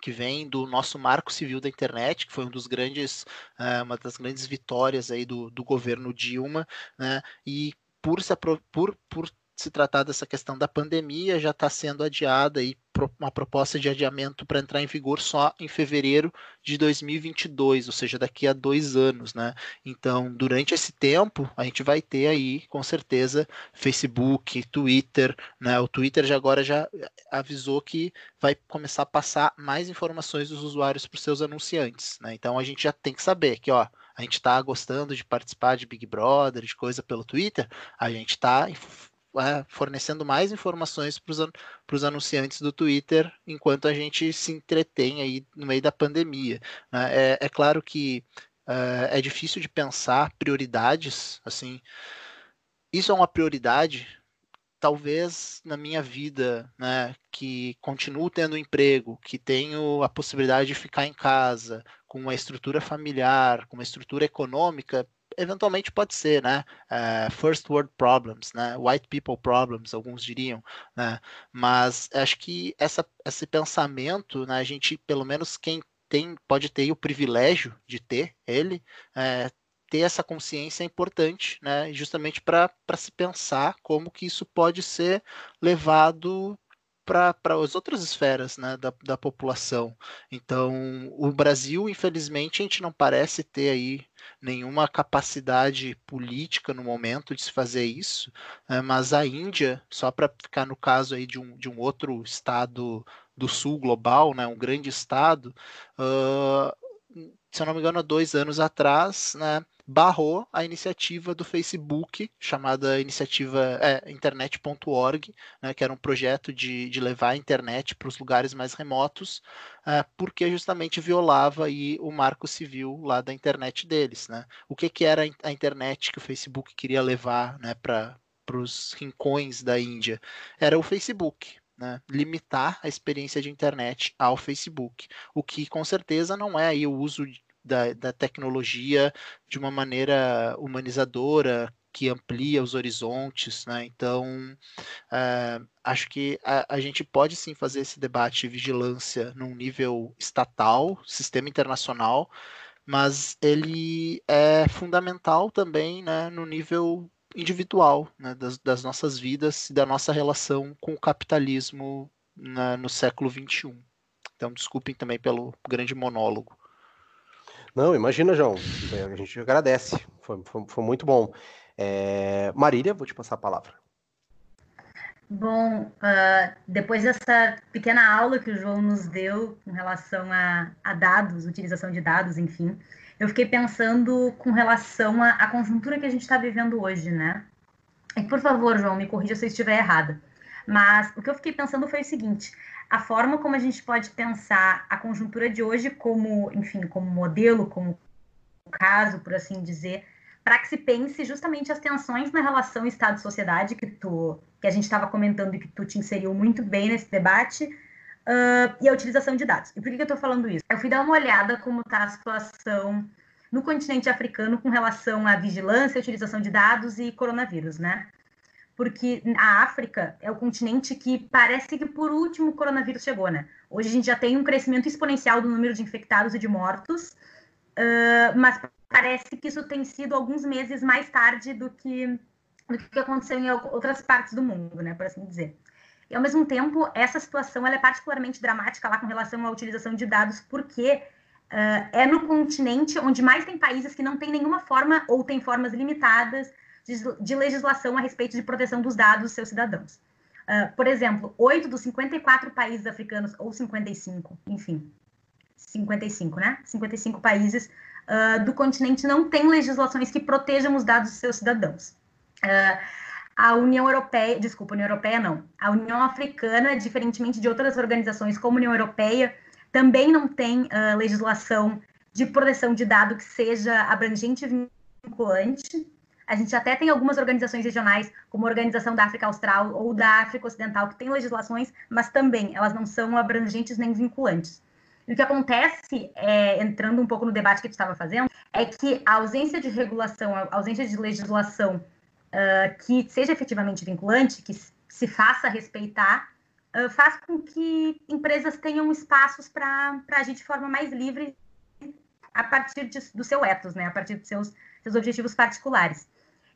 que vem do nosso marco civil da internet, que foi um dos grandes, uh, uma das grandes vitórias aí do, do governo Dilma, né, e por, se, por, por se tratar dessa questão da pandemia, já está sendo adiada e uma proposta de adiamento para entrar em vigor só em fevereiro de 2022, ou seja, daqui a dois anos, né? Então, durante esse tempo, a gente vai ter aí, com certeza, Facebook, Twitter, né? O Twitter já agora já avisou que vai começar a passar mais informações dos usuários para os seus anunciantes, né? Então, a gente já tem que saber que, ó, a gente está gostando de participar de Big Brother, de coisa pelo Twitter, a gente está é, fornecendo mais informações para os anunciantes do Twitter enquanto a gente se entretém aí no meio da pandemia. Né? É, é, claro que uh, é difícil de pensar prioridades, assim, isso é uma prioridade, talvez na minha vida, né, que continuo tendo emprego, que tenho a possibilidade de ficar em casa, com uma estrutura familiar, com uma estrutura econômica, eventualmente pode ser, né? Uh, first world problems, né? White people problems, alguns diriam, né? Mas acho que essa, esse pensamento, né? A gente, pelo menos quem tem, pode ter o privilégio de ter ele, é, ter essa consciência é importante, né? Justamente para se pensar como que isso pode ser levado para as outras esferas né, da, da população. Então, o Brasil, infelizmente, a gente não parece ter aí nenhuma capacidade política no momento de se fazer isso, né, mas a Índia, só para ficar no caso aí de um, de um outro estado do sul global, né, um grande estado, uh, se eu não me engano, há dois anos atrás, né, barrou a iniciativa do Facebook, chamada iniciativa é, internet.org, né, que era um projeto de, de levar a internet para os lugares mais remotos, é, porque justamente violava aí o marco civil lá da internet deles. Né? O que, que era a internet que o Facebook queria levar né, para os rincões da Índia? Era o Facebook. Né, limitar a experiência de internet ao Facebook, o que com certeza não é aí o uso da, da tecnologia de uma maneira humanizadora, que amplia os horizontes, né? Então, é, acho que a, a, gente pode sim fazer esse debate de vigilância num nível estatal, sistema internacional, mas ele é fundamental também, né, no nível individual, né, das, das, nossas vidas e da nossa relação com o capitalismo na, no século XXI. Então, desculpem também pelo grande monólogo. Não, imagina, João. É, a gente agradece. Foi, foi, foi muito bom. É... Marília, vou te passar a palavra. Bom, uh, depois dessa pequena aula que o João nos deu em relação a, a, dados, utilização de dados, enfim, eu fiquei pensando com relação à conjuntura que a gente está vivendo hoje, né? E, por favor, João, me corrija se eu estiver errada. Mas o que eu fiquei pensando foi o seguinte: a forma como a gente pode pensar a conjuntura de hoje como, enfim, como modelo, como caso, por assim dizer, para que se pense justamente as tensões na relação Estado-sociedade que tu, que a gente estava comentando e que tu te inseriu muito bem nesse debate, uh, e a utilização de dados. E por que, que eu estou falando isso? Eu fui dar uma olhada como está a situação no continente africano com relação à vigilância, utilização de dados e coronavírus, né? Porque a África é o continente que parece que por último o coronavírus chegou, né? Hoje a gente já tem um crescimento exponencial do número de infectados e de mortos, uh, mas parece que isso tem sido alguns meses mais tarde do que, do que aconteceu em outras partes do mundo, né? Por assim dizer. E ao mesmo tempo, essa situação ela é particularmente dramática lá com relação à utilização de dados, porque uh, é no continente onde mais tem países que não tem nenhuma forma ou tem formas limitadas de, legislação a respeito de proteção dos dados dos seus cidadãos. Uh, por exemplo, oito dos 54 países africanos, ou 55, enfim, 55, né? 55 países uh, do continente não têm legislações que protejam os dados dos seus cidadãos. Uh, a União Europeia, desculpa, União Europeia não, a União Africana, diferentemente de outras organizações como a União Europeia, também não tem uh, legislação de proteção de dado que seja abrangente e vinculante. A gente até tem algumas organizações regionais, como a Organização da África Austral ou da África Ocidental, que têm legislações, mas também elas não são abrangentes nem vinculantes. E o que acontece, é, entrando um pouco no debate que a gente estava fazendo, é que a ausência de regulação, a ausência de legislação uh, que seja efetivamente vinculante, que se faça respeitar, uh, faz com que empresas tenham espaços para agir de forma mais livre a partir de, do seu ethos, né? a partir dos seus, seus objetivos particulares.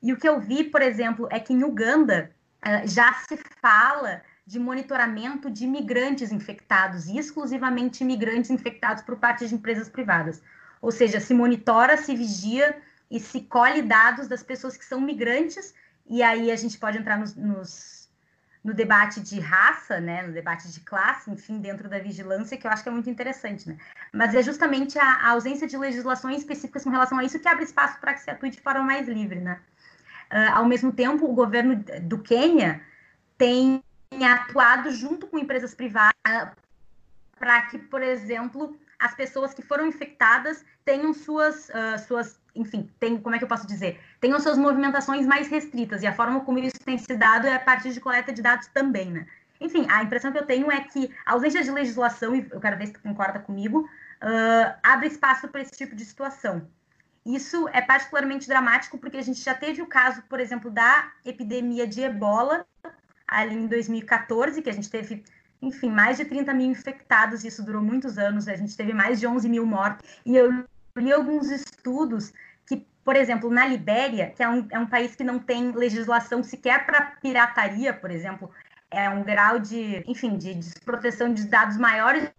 E o que eu vi, por exemplo, é que em Uganda uh, já se fala de monitoramento de imigrantes infectados, e exclusivamente imigrantes infectados por parte de empresas privadas. Ou seja, se monitora, se vigia e se colhe dados das pessoas que são migrantes, e aí a gente pode entrar nos, nos, no debate de raça, né, no debate de classe, enfim, dentro da vigilância, que eu acho que é muito interessante. Né? Mas é justamente a, a ausência de legislações específicas com relação a isso que abre espaço para que se atue de forma mais livre. Né? Uh, ao mesmo tempo, o governo do Quênia tem atuado junto com empresas privadas para que, por exemplo, as pessoas que foram infectadas tenham suas, uh, suas enfim, tem, como é que eu posso dizer? Tenham suas movimentações mais restritas, e a forma como isso tem se dado é a partir de coleta de dados também, né? Enfim, a impressão que eu tenho é que a ausência de legislação, e eu quero ver se tu concorda comigo, uh, abre espaço para esse tipo de situação. Isso é particularmente dramático porque a gente já teve o caso, por exemplo, da epidemia de ebola, ali em 2014, que a gente teve, enfim, mais de 30 mil infectados, e isso durou muitos anos, a gente teve mais de 11 mil mortes, e eu li alguns estudos que, por exemplo, na Libéria, que é um, é um país que não tem legislação sequer para pirataria, por exemplo, é um grau de, enfim, de desproteção de dados maiores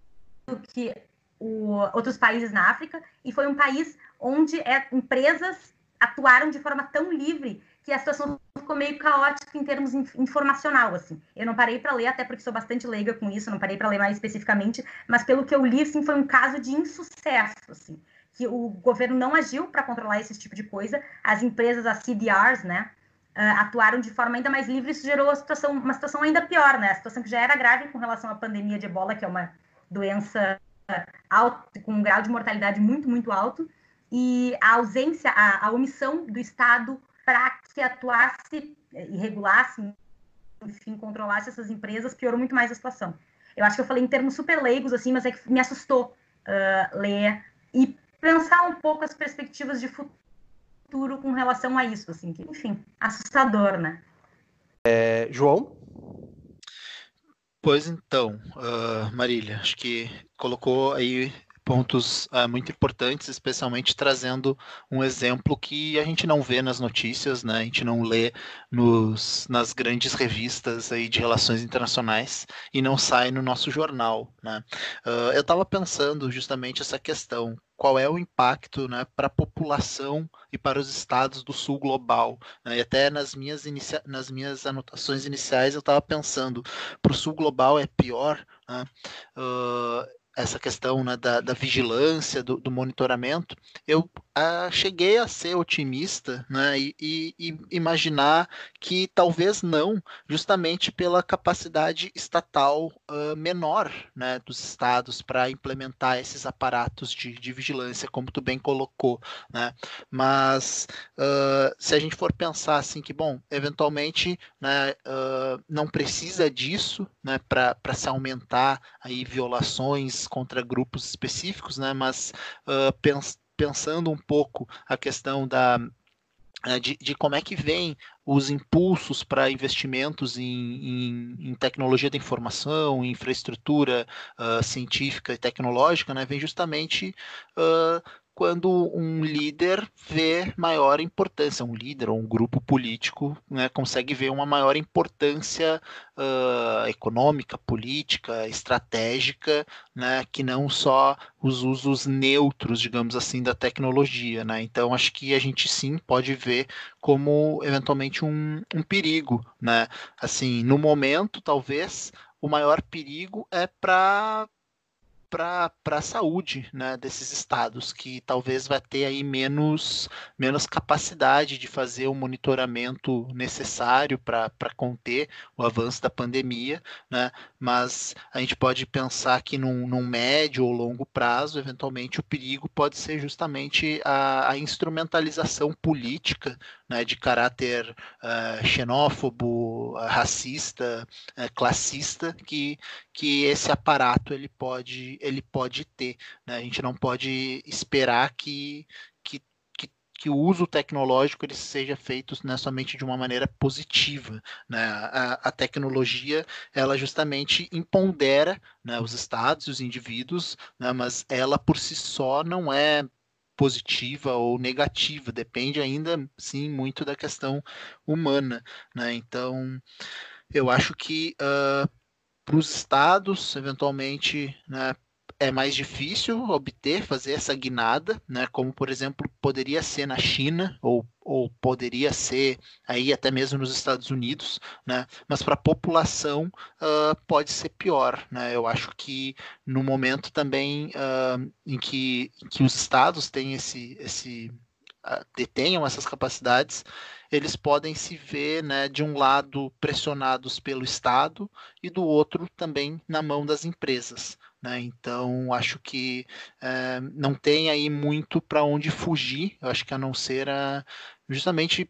do que o, outros países na África, e foi um país onde é, empresas atuaram de forma tão livre que a situação ficou meio caótica em termos informacional, assim. Eu não parei para ler, até porque sou bastante leiga com isso, não parei para ler mais especificamente, mas pelo que eu li, assim, foi um caso de insucesso, assim, que o governo não agiu para controlar esse tipo de coisa, as empresas, as CDRs, né, uh, atuaram de forma ainda mais livre, isso gerou uma situação, uma situação ainda pior, né? A situação que já era grave com relação à pandemia de ebola, que é uma doença alto, com um grau de mortalidade muito, muito alto, e a ausência, a, a omissão do Estado para que atuasse e regulasse, enfim, controlasse essas empresas, piorou muito mais a situação. Eu acho que eu falei em termos super leigos, assim, mas é que me assustou uh, ler e pensar um pouco as perspectivas de futuro com relação a isso, assim, que, enfim, assustador, né? É, João? Pois então, uh, Marília, acho que colocou aí pontos uh, muito importantes, especialmente trazendo um exemplo que a gente não vê nas notícias, né? A gente não lê nos, nas grandes revistas aí de relações internacionais e não sai no nosso jornal, né? Uh, eu estava pensando justamente essa questão, qual é o impacto né, para a população e para os estados do sul global. Né? E até nas minhas, inicia nas minhas anotações iniciais eu estava pensando, para o sul global é pior. Né? Uh, essa questão né, da, da, vigilância, do, do, monitoramento, eu ah, cheguei a ser otimista né, e, e, e, imaginar que talvez não, justamente pela capacidade estatal uh, menor né, dos estados para implementar esses aparatos de, de, vigilância, como tu bem colocou. Né? Mas uh, se a gente for pensar assim que, bom, eventualmente né, uh, não precisa disso né, para se aumentar aí violações contra grupos específicos, né, mas pens pensando um pouco a questão da, eh, de, de, como é que vem os impulsos para investimentos em, em, em, tecnologia da informação, infraestrutura uh, científica e tecnológica, né, vem justamente uh, quando um líder vê maior importância, um líder ou um grupo político né, consegue ver uma maior importância uh, econômica, política, estratégica, né, que não só os usos neutros, digamos assim, da tecnologia. Né? Então, acho que a gente sim pode ver como eventualmente um, um perigo. Né? Assim, no momento, talvez, o maior perigo é para para a saúde né, desses estados, que talvez vai ter aí menos, menos capacidade de fazer o monitoramento necessário para conter o avanço da pandemia, né, mas a gente pode pensar que num, num médio ou longo prazo, eventualmente, o perigo pode ser justamente a, a instrumentalização política né, de caráter uh, xenófobo, racista, uh, classista, que, que esse aparato ele pode, ele pode ter. Né? A gente não pode esperar que, que, que, que o uso tecnológico ele seja feito né, somente de uma maneira positiva. Né? A, a tecnologia ela justamente impondera né, os estados e os indivíduos, né, mas ela por si só não é positiva ou negativa, depende ainda, sim, muito da questão humana, né? Então, eu acho que uh, para os estados, eventualmente, né, é mais difícil obter, fazer essa guinada, né? Como por exemplo poderia ser na China ou, ou poderia ser aí até mesmo nos Estados Unidos, né? Mas para a população uh, pode ser pior, né? Eu acho que no momento também uh, em que, que os estados têm esse esse uh, detenham essas capacidades, eles podem se ver, né, de um lado pressionados pelo Estado e do outro também na mão das empresas. Né? Então, acho que é, não tem aí muito para onde fugir, eu acho que a não ser a, justamente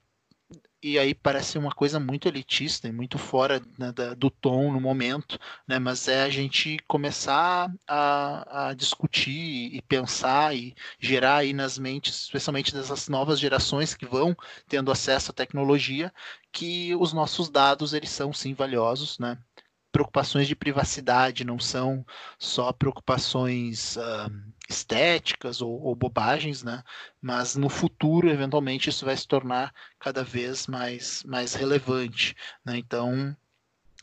e aí parece uma coisa muito elitista e muito fora né, da, do tom no momento, né? Mas é a gente começar a, a, discutir e pensar e gerar aí nas mentes, especialmente dessas novas gerações que vão tendo acesso à tecnologia, que os nossos dados eles são sim valiosos, né? Preocupações de privacidade, não são só preocupações uh, estéticas ou, ou, bobagens, né? Mas no futuro, eventualmente, isso vai se tornar cada vez mais, mais relevante, né? Então,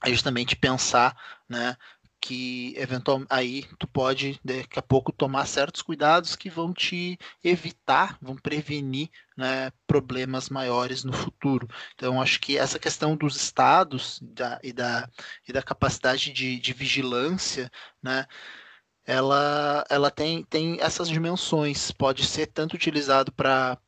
é justamente pensar, né? Que eventualmente aí tu pode daqui a pouco tomar certos cuidados que vão te evitar, vão prevenir né, problemas maiores no futuro. Então acho que essa questão dos estados da, e, da, e da capacidade de, de vigilância, né, ela, ela tem, tem essas dimensões. Pode ser tanto utilizado para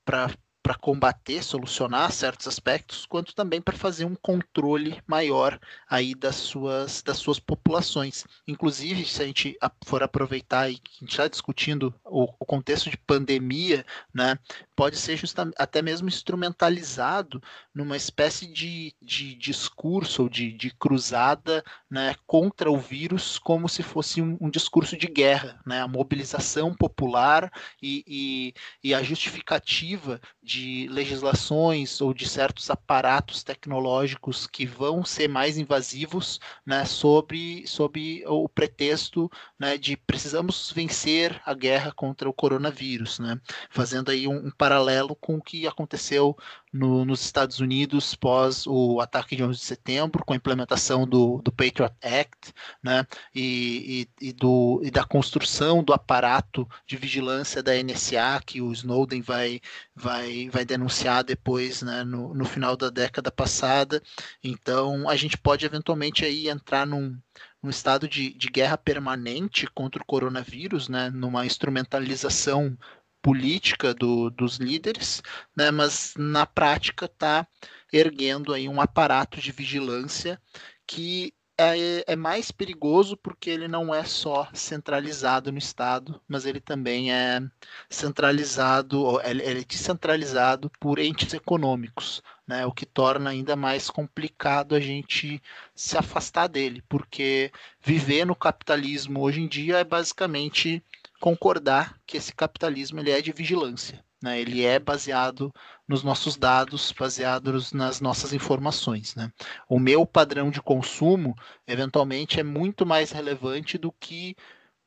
para combater, solucionar certos aspectos, quanto também para fazer um controle maior aí das suas, das suas populações. Inclusive, se a gente for aproveitar e a gente está discutindo o, o, contexto de pandemia, né, pode ser até mesmo instrumentalizado numa espécie de, de discurso ou de, de cruzada né, contra o vírus, como se fosse um, um discurso de guerra, né, a mobilização popular e, e, e a justificativa de legislações ou de certos aparatos tecnológicos que vão ser mais invasivos né, sobre, sobre o pretexto né, de precisamos vencer a guerra contra o coronavírus, né, fazendo aí um, um paralelo com o que aconteceu no, nos Estados Unidos pós o ataque de 11 de setembro, com a implementação do, do Patriot Act, né, e, e, e, do, e da construção do aparato de vigilância da NSA que o Snowden vai, vai, vai denunciar depois, né, no, no final da década passada. Então, a gente pode eventualmente aí entrar num, num estado de, de guerra permanente contra o coronavírus, né, numa instrumentalização política do, dos líderes, né, mas na prática está erguendo aí um aparato de vigilância que é, é, mais perigoso porque ele não é só centralizado no Estado, mas ele também é centralizado, ele é descentralizado por entes econômicos, né, o que torna ainda mais complicado a gente se afastar dele, porque viver no capitalismo hoje em dia é basicamente concordar que esse capitalismo ele é de vigilância. Né? Ele é baseado nos nossos dados, baseados nas nossas informações. Né? O meu padrão de consumo, eventualmente, é muito mais relevante do que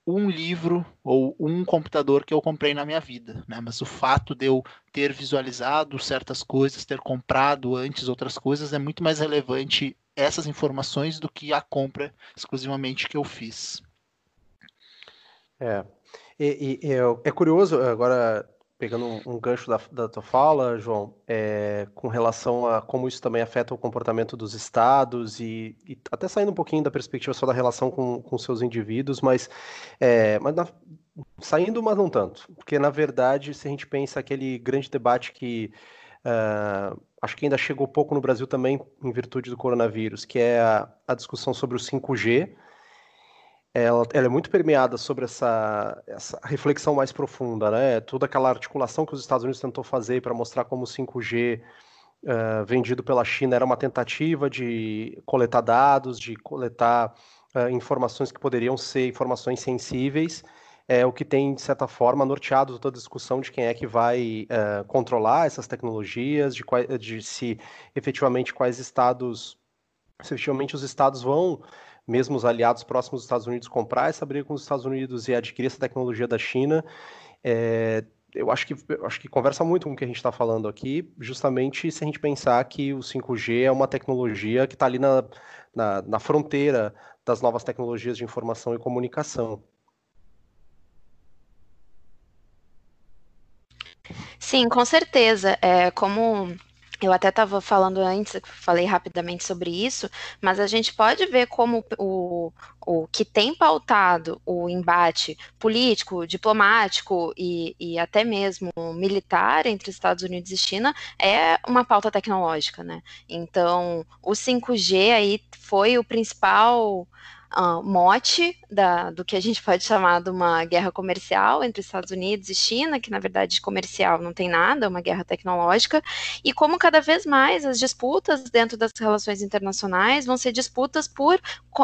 um livro ou um computador que eu comprei na minha vida, né? Mas o fato de eu ter visualizado certas coisas, ter comprado antes outras coisas, é muito mais relevante essas informações do que a compra exclusivamente que eu fiz. É, e, e, é curioso, agora pegando um, um gancho da, da, tua fala, João, é, com relação a como isso também afeta o comportamento dos estados e, e até saindo um pouquinho da perspectiva só da relação com, com seus indivíduos, mas, é, mas na, saindo, mas não tanto, porque na verdade, se a gente pensa aquele grande debate que uh, acho que ainda chegou pouco no Brasil também em virtude do coronavírus, que é a, a discussão sobre o 5G, ela, ela, é muito permeada sobre essa, essa, reflexão mais profunda, né? Toda aquela articulação que os Estados Unidos tentou fazer para mostrar como o 5G uh, vendido pela China era uma tentativa de coletar dados, de coletar uh, informações que poderiam ser informações sensíveis, é o que tem, de certa forma, norteado toda a discussão de quem é que vai uh, controlar essas tecnologias, de, de se efetivamente quais estados, se efetivamente os estados vão mesmo os aliados próximos dos Estados Unidos comprar essa briga com os Estados Unidos e adquirir essa tecnologia da China, é, eu acho que, acho que conversa muito com o que a gente está falando aqui, justamente se a gente pensar que o 5G é uma tecnologia que está ali na, na, na, fronteira das novas tecnologias de informação e comunicação. Sim, com certeza. É, como eu até estava falando antes, falei rapidamente sobre isso, mas a gente pode ver como o, o que tem pautado o embate político, diplomático e, e até mesmo militar entre Estados Unidos e China é uma pauta tecnológica, né? Então, o 5G aí foi o principal uh, mote da, do que a gente pode chamar de uma guerra comercial entre Estados Unidos e China, que na verdade comercial não tem nada, é uma guerra tecnológica, e como cada vez mais as disputas dentro das relações internacionais vão ser disputas por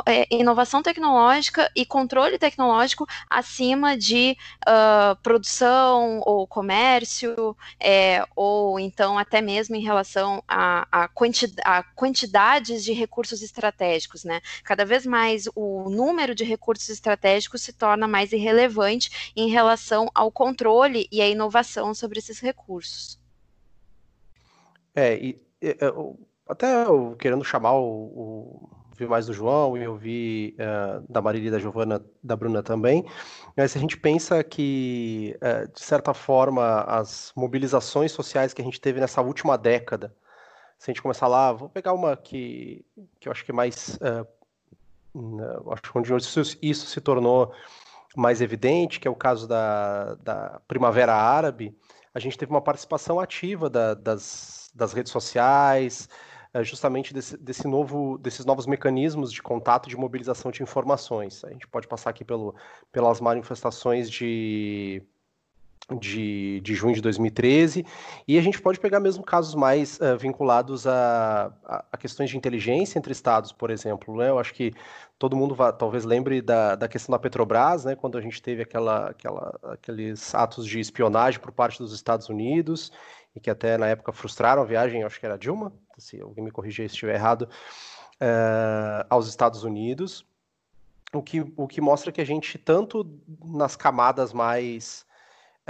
é, inovação tecnológica e controle tecnológico acima de uh, produção ou comércio, é, ou então até mesmo em relação a, a, quanti a quantidades de recursos estratégicos, né? Cada vez mais o número de recursos estratégicos se torna mais irrelevante em relação ao controle e à inovação sobre esses recursos. É, e, e até eu, querendo chamar o, o vi mais do João e eu vi uh, da Marília e da Giovana, da Bruna também. Mas se a gente pensa que, uh, de certa forma, as mobilizações sociais que a gente teve nessa última década, se a gente começar lá, vou pegar uma que, que eu acho que é mais. Uh, acho que onde isso, se tornou mais evidente, que é o caso da, da Primavera Árabe, a gente teve uma participação ativa da, das, das redes sociais, justamente desse, desse novo, desses novos mecanismos de contato de mobilização de informações. A gente pode passar aqui pelo, pelas manifestações de de, de junho de 2013, e a gente pode pegar mesmo casos mais uh, vinculados a, a, questões de inteligência entre estados, por exemplo. Né? Eu acho que todo mundo vai, talvez lembre da, da questão da Petrobras, né? quando a gente teve aquela, aquela, aqueles atos de espionagem por parte dos Estados Unidos, e que até na época frustraram a viagem, acho que era Dilma, se alguém me corrigir se estiver errado, uh, aos Estados Unidos. O que, o que mostra que a gente, tanto nas camadas mais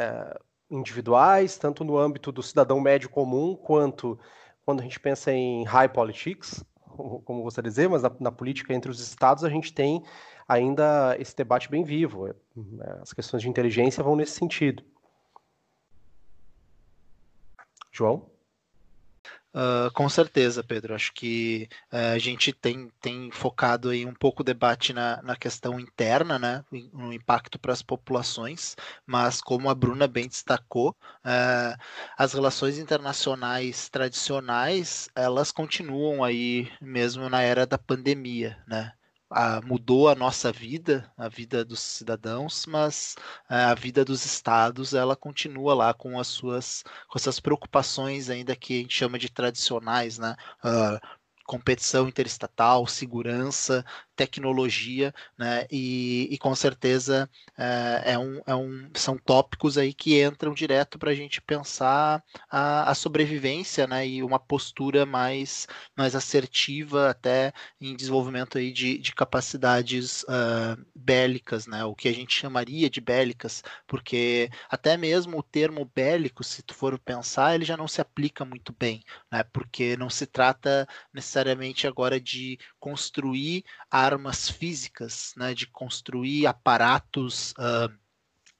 é, individuais, tanto no âmbito do cidadão médio comum, quanto quando a gente pensa em high politics, como você dizer, mas na, na, política entre os estados a gente tem ainda esse debate bem vivo. É, as questões de inteligência vão nesse sentido. João? Uh, com certeza, Pedro. Acho que uh, a gente tem, tem focado aí um pouco o debate na, na questão interna, né, no impacto para as populações, mas como a Bruna bem destacou, uh, as relações internacionais tradicionais elas continuam aí mesmo na era da pandemia, né? A, mudou a nossa vida, a vida dos cidadãos, mas a vida dos estados ela continua lá com as suas com essas preocupações ainda que a gente chama de tradicionais, né? Uh, competição interestatal, segurança, tecnologia, né? E, e com certeza é, é, um, é um, são tópicos aí que entram direto para a gente pensar a, a, sobrevivência, né? E uma postura mais, mais assertiva até em desenvolvimento aí de, de capacidades uh, bélicas, né? O que a gente chamaria de bélicas, porque até mesmo o termo bélico, se tu for pensar, ele já não se aplica muito bem, né? Porque não se trata necessariamente agora de construir a armas físicas, né, de construir aparatos uh,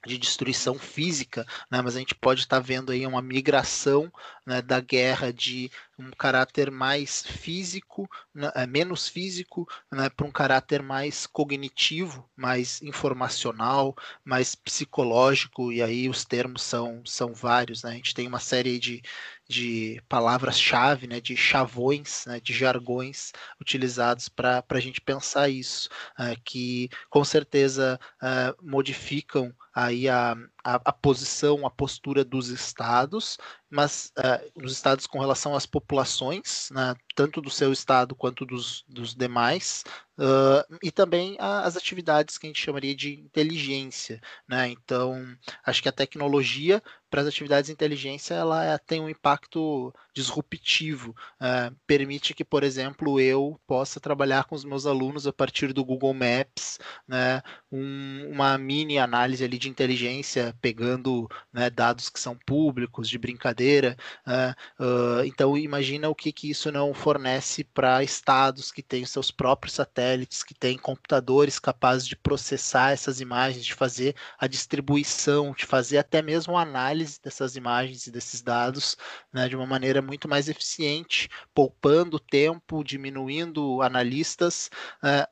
de destruição física, né, mas a gente pode estar tá vendo aí uma migração né, da guerra de um caráter mais físico, né, é, menos físico, né, para um caráter mais cognitivo, mais informacional, mais psicológico, e aí os termos são, são vários. Né? A gente tem uma série de, de palavras-chave, né, de chavões, né, de jargões utilizados para a gente pensar isso, uh, que com certeza uh, modificam aí a, a, a, posição, a postura dos estados, mas uh, os estados com relação às populações, né, tanto do seu estado quanto dos, dos demais, uh, e também a, as atividades que a gente chamaria de inteligência. Né? Então, acho que a tecnologia para as atividades de inteligência ela é, tem um impacto disruptivo. Uh, permite que, por exemplo, eu possa trabalhar com os meus alunos a partir do Google Maps, né, um, uma mini análise ali de inteligência, pegando né, dados que são públicos, de brincadeira. Uh, então, imagina o que, que isso não fornece para estados que têm seus próprios satélites, que têm computadores capazes de processar essas imagens, de fazer a distribuição, de fazer até mesmo a análise dessas imagens e desses dados né, de uma maneira muito mais eficiente, poupando tempo, diminuindo analistas,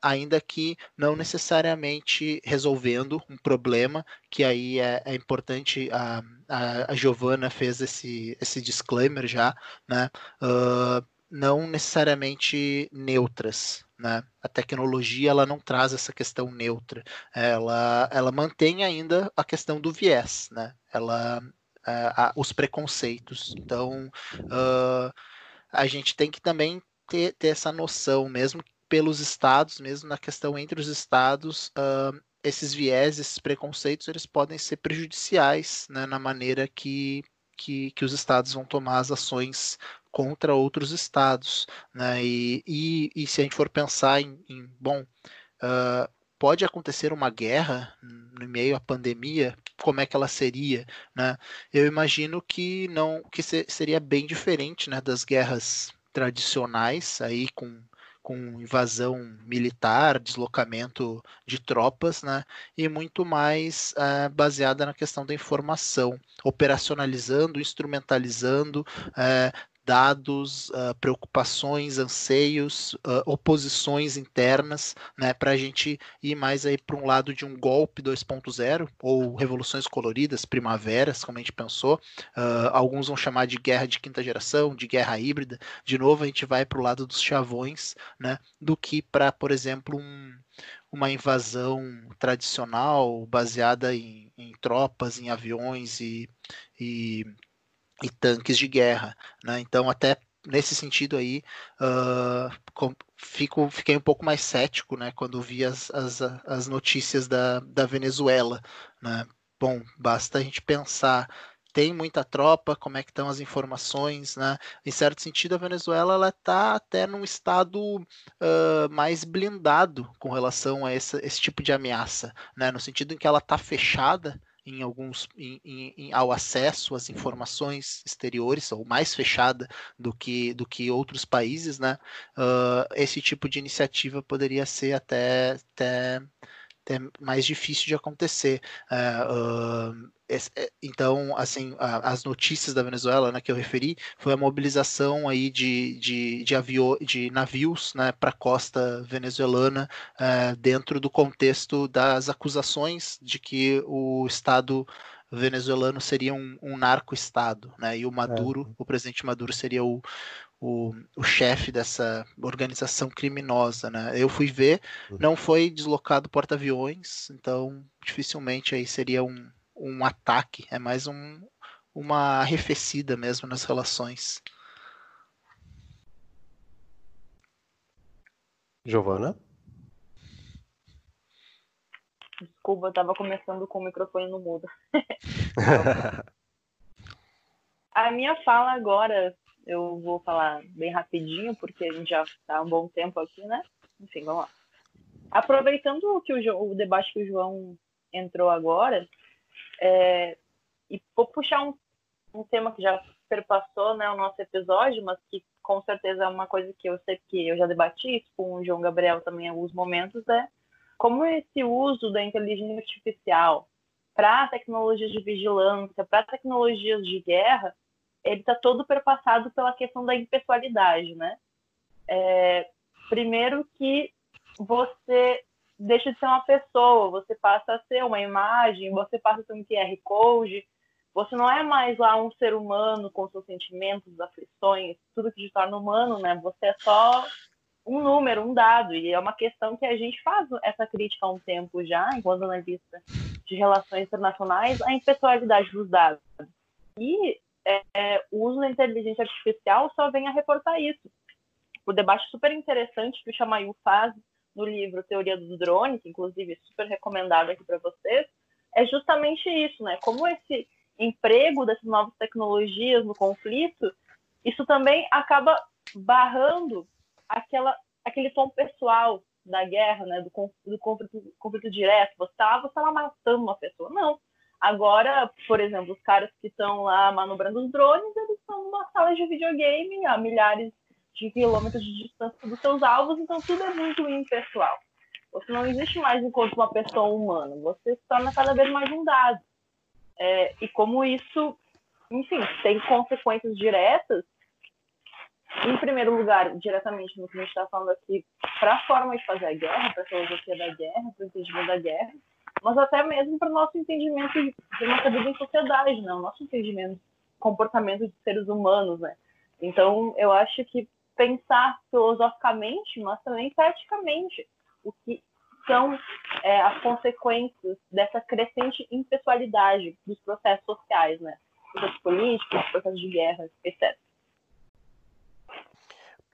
ainda que não necessariamente resolvendo um problema, que aí é, é importante, a, a, a Giovana fez esse, esse disclaimer já, né? Uh, não necessariamente neutras. Né? A tecnologia ela não traz essa questão neutra, ela, ela mantém ainda a questão do viés, né? ela, uh, os preconceitos. Então, uh, a gente tem que também ter, ter, essa noção, mesmo pelos estados, mesmo na questão entre os estados, uh, esses viés, esses preconceitos, eles podem ser prejudiciais né, na maneira que, que, que os estados vão tomar as ações contra outros estados. Né? E, e, e, se a gente for pensar em, em bom, uh, pode acontecer uma guerra no meio à pandemia, como é que ela seria? Né? Eu imagino que não que seria bem diferente né, das guerras tradicionais, aí com com invasão militar, deslocamento de tropas, né, e muito mais uh, baseada na questão da informação, operacionalizando, instrumentalizando, uh, dados, uh, preocupações, anseios, uh, oposições internas, né, para a gente ir mais aí para um lado de um golpe 2.0 ou revoluções coloridas, primaveras, como a gente pensou. Uh, alguns vão chamar de guerra de quinta geração, de guerra híbrida. De novo, a gente vai para o lado dos chavões, né, do que para, por exemplo, um, uma invasão tradicional baseada em, em tropas, em aviões e, e e tanques de guerra. Né? Então, até nesse sentido aí, uh, fico, fiquei um pouco mais cético né, quando vi as, as, as notícias da, da Venezuela. Né? Bom, basta a gente pensar tem muita tropa, como é que estão as informações, né? Em certo sentido, a Venezuela ela está até num estado uh, mais blindado com relação a esse, esse tipo de ameaça, né? No sentido em que ela está fechada, em alguns em, em, ao acesso às informações exteriores ou mais fechada do que do que outros países, né? Uh, esse tipo de iniciativa poderia ser até, até, até mais difícil de acontecer. Uh, uh, é, então, assim, as notícias da Venezuela, né, que eu referi, foi a mobilização aí de, de, de, avio, de navios né, para a costa venezuelana uh, dentro do contexto das acusações de que o Estado venezuelano seria um, um narco-estado, né, e o Maduro, é. o presidente Maduro seria o, o, o chefe dessa organização criminosa, né? Eu fui ver, uhum. não foi deslocado porta-aviões, então dificilmente aí seria um, um ataque, é mais um, uma arrefecida mesmo nas relações. Giovana? Desculpa, eu estava começando com o microfone no mudo. *laughs* a minha fala agora, eu vou falar bem rapidinho, porque a gente já está um bom tempo aqui, né? Enfim, vamos lá. Aproveitando que o, o debate que o João entrou agora, é, e vou puxar um, um tema que já perpassou né, o nosso episódio, mas que com certeza é uma coisa que eu sei que eu já debati isso com o João Gabriel também em alguns momentos, é como esse uso da inteligência artificial para tecnologias de vigilância, para tecnologias de guerra, ele está todo perpassado pela questão da impessoalidade, né? É, primeiro que você deixa de ser uma pessoa, você passa a ser uma imagem, você passa a ser um QR Code, você não é mais lá um ser humano com seus sentimentos, aflições, tudo que te torna humano, né? Você é só um número, um dado, e é uma questão que a gente faz essa crítica há um tempo já, enquanto analista de relações internacionais, a impessoalidade dos dados. E é, o uso da inteligência artificial só vem a reportar isso. O debate super interessante que o Chamayu faz no livro Teoria dos Drones, inclusive super recomendado aqui para vocês, é justamente isso, né? Como esse emprego dessas novas tecnologias no conflito, isso também acaba barrando aquela, aquele tom pessoal da guerra, né? Do, do conflito, conflito direto. Você está você tá matando uma pessoa. Não. Agora, por exemplo, os caras que estão lá manobrando os drones, eles estão numa sala de videogame a milhares de quilômetros de distância dos seus alvos, então tudo é muito impessoal. Você não existe mais enquanto uma pessoa humana, você se torna cada vez mais um dado. É, e como isso, enfim, tem consequências diretas, em primeiro lugar, diretamente no que a gente está falando aqui, para a forma de fazer a guerra, para a filosofia da guerra, para o entendimento da guerra, mas até mesmo para o nosso entendimento de nossa vida em sociedade, né? o nosso entendimento, comportamento de seres humanos. Né? Então, eu acho que pensar filosoficamente, mas também praticamente o que são é, as consequências dessa crescente impessoalidade dos processos sociais, né? Processos políticos, processos de guerra, etc.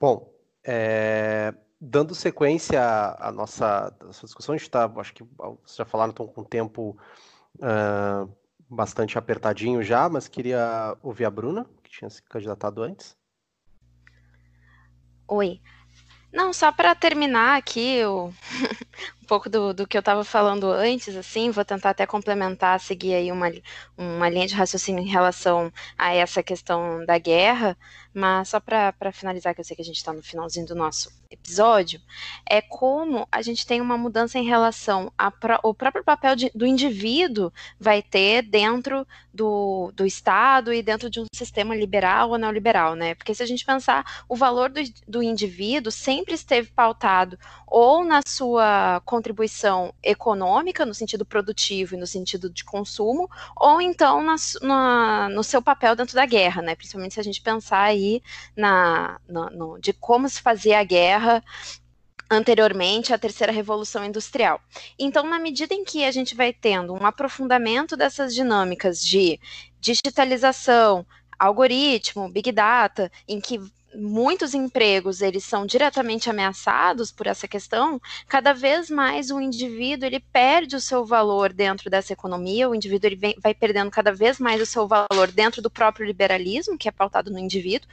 Bom, é, dando sequência à, nossa, à nossa discussão, a gente está, acho que vocês já falaram, estão com o tempo uh, bastante apertadinho já, mas queria ouvir a Bruna, que tinha se candidatado antes. Oi. Não, só para terminar aqui o, *laughs* pouco do, do que eu estava falando antes, assim, vou tentar até complementar, seguir aí uma, uma linha de raciocínio em relação a essa questão da guerra, mas só para finalizar, que eu sei que a gente está no finalzinho do nosso episódio, é como a gente tem uma mudança em relação ao próprio papel de, do indivíduo vai ter dentro do, do Estado e dentro de um sistema liberal ou neoliberal, né? Porque se a gente pensar, o valor do, do indivíduo sempre esteve pautado ou na sua contribuição econômica, no sentido produtivo e no sentido de consumo, ou então na, na, no seu papel dentro da guerra, né? Principalmente se a gente pensar aí na, na no, de como se fazia a guerra anteriormente à terceira revolução industrial. Então, na medida em que a gente vai tendo um aprofundamento dessas dinâmicas de digitalização, algoritmo, big data, em que muitos empregos eles são diretamente ameaçados por essa questão, cada vez mais o indivíduo ele perde o seu valor dentro dessa economia, o indivíduo ele vem, vai perdendo cada vez mais o seu valor dentro do próprio liberalismo, que é pautado no indivíduo,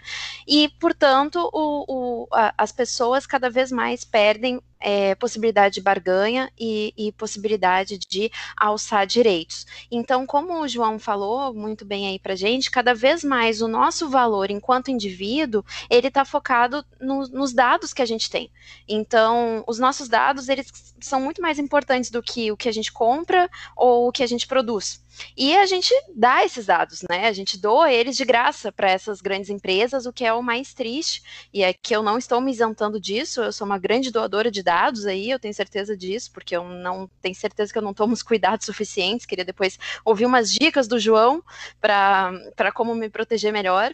e, portanto, o, o, a, as pessoas cada vez mais perdem é, possibilidade de barganha e, e, possibilidade de alçar direitos. Então, como o João falou muito bem aí para gente, cada vez mais o nosso valor enquanto indivíduo ele está focado no, nos dados que a gente tem. Então, os nossos dados eles são muito mais importantes do que o que a gente compra ou o que a gente produz. E a gente dá esses dados, né? A gente doa eles de graça para essas grandes empresas, o que é o mais triste. E é que eu não estou me isentando disso, eu sou uma grande doadora de dados aí, eu tenho certeza disso, porque eu não tenho certeza que eu não tomo os cuidados suficientes. Queria depois ouvir umas dicas do João para como me proteger melhor.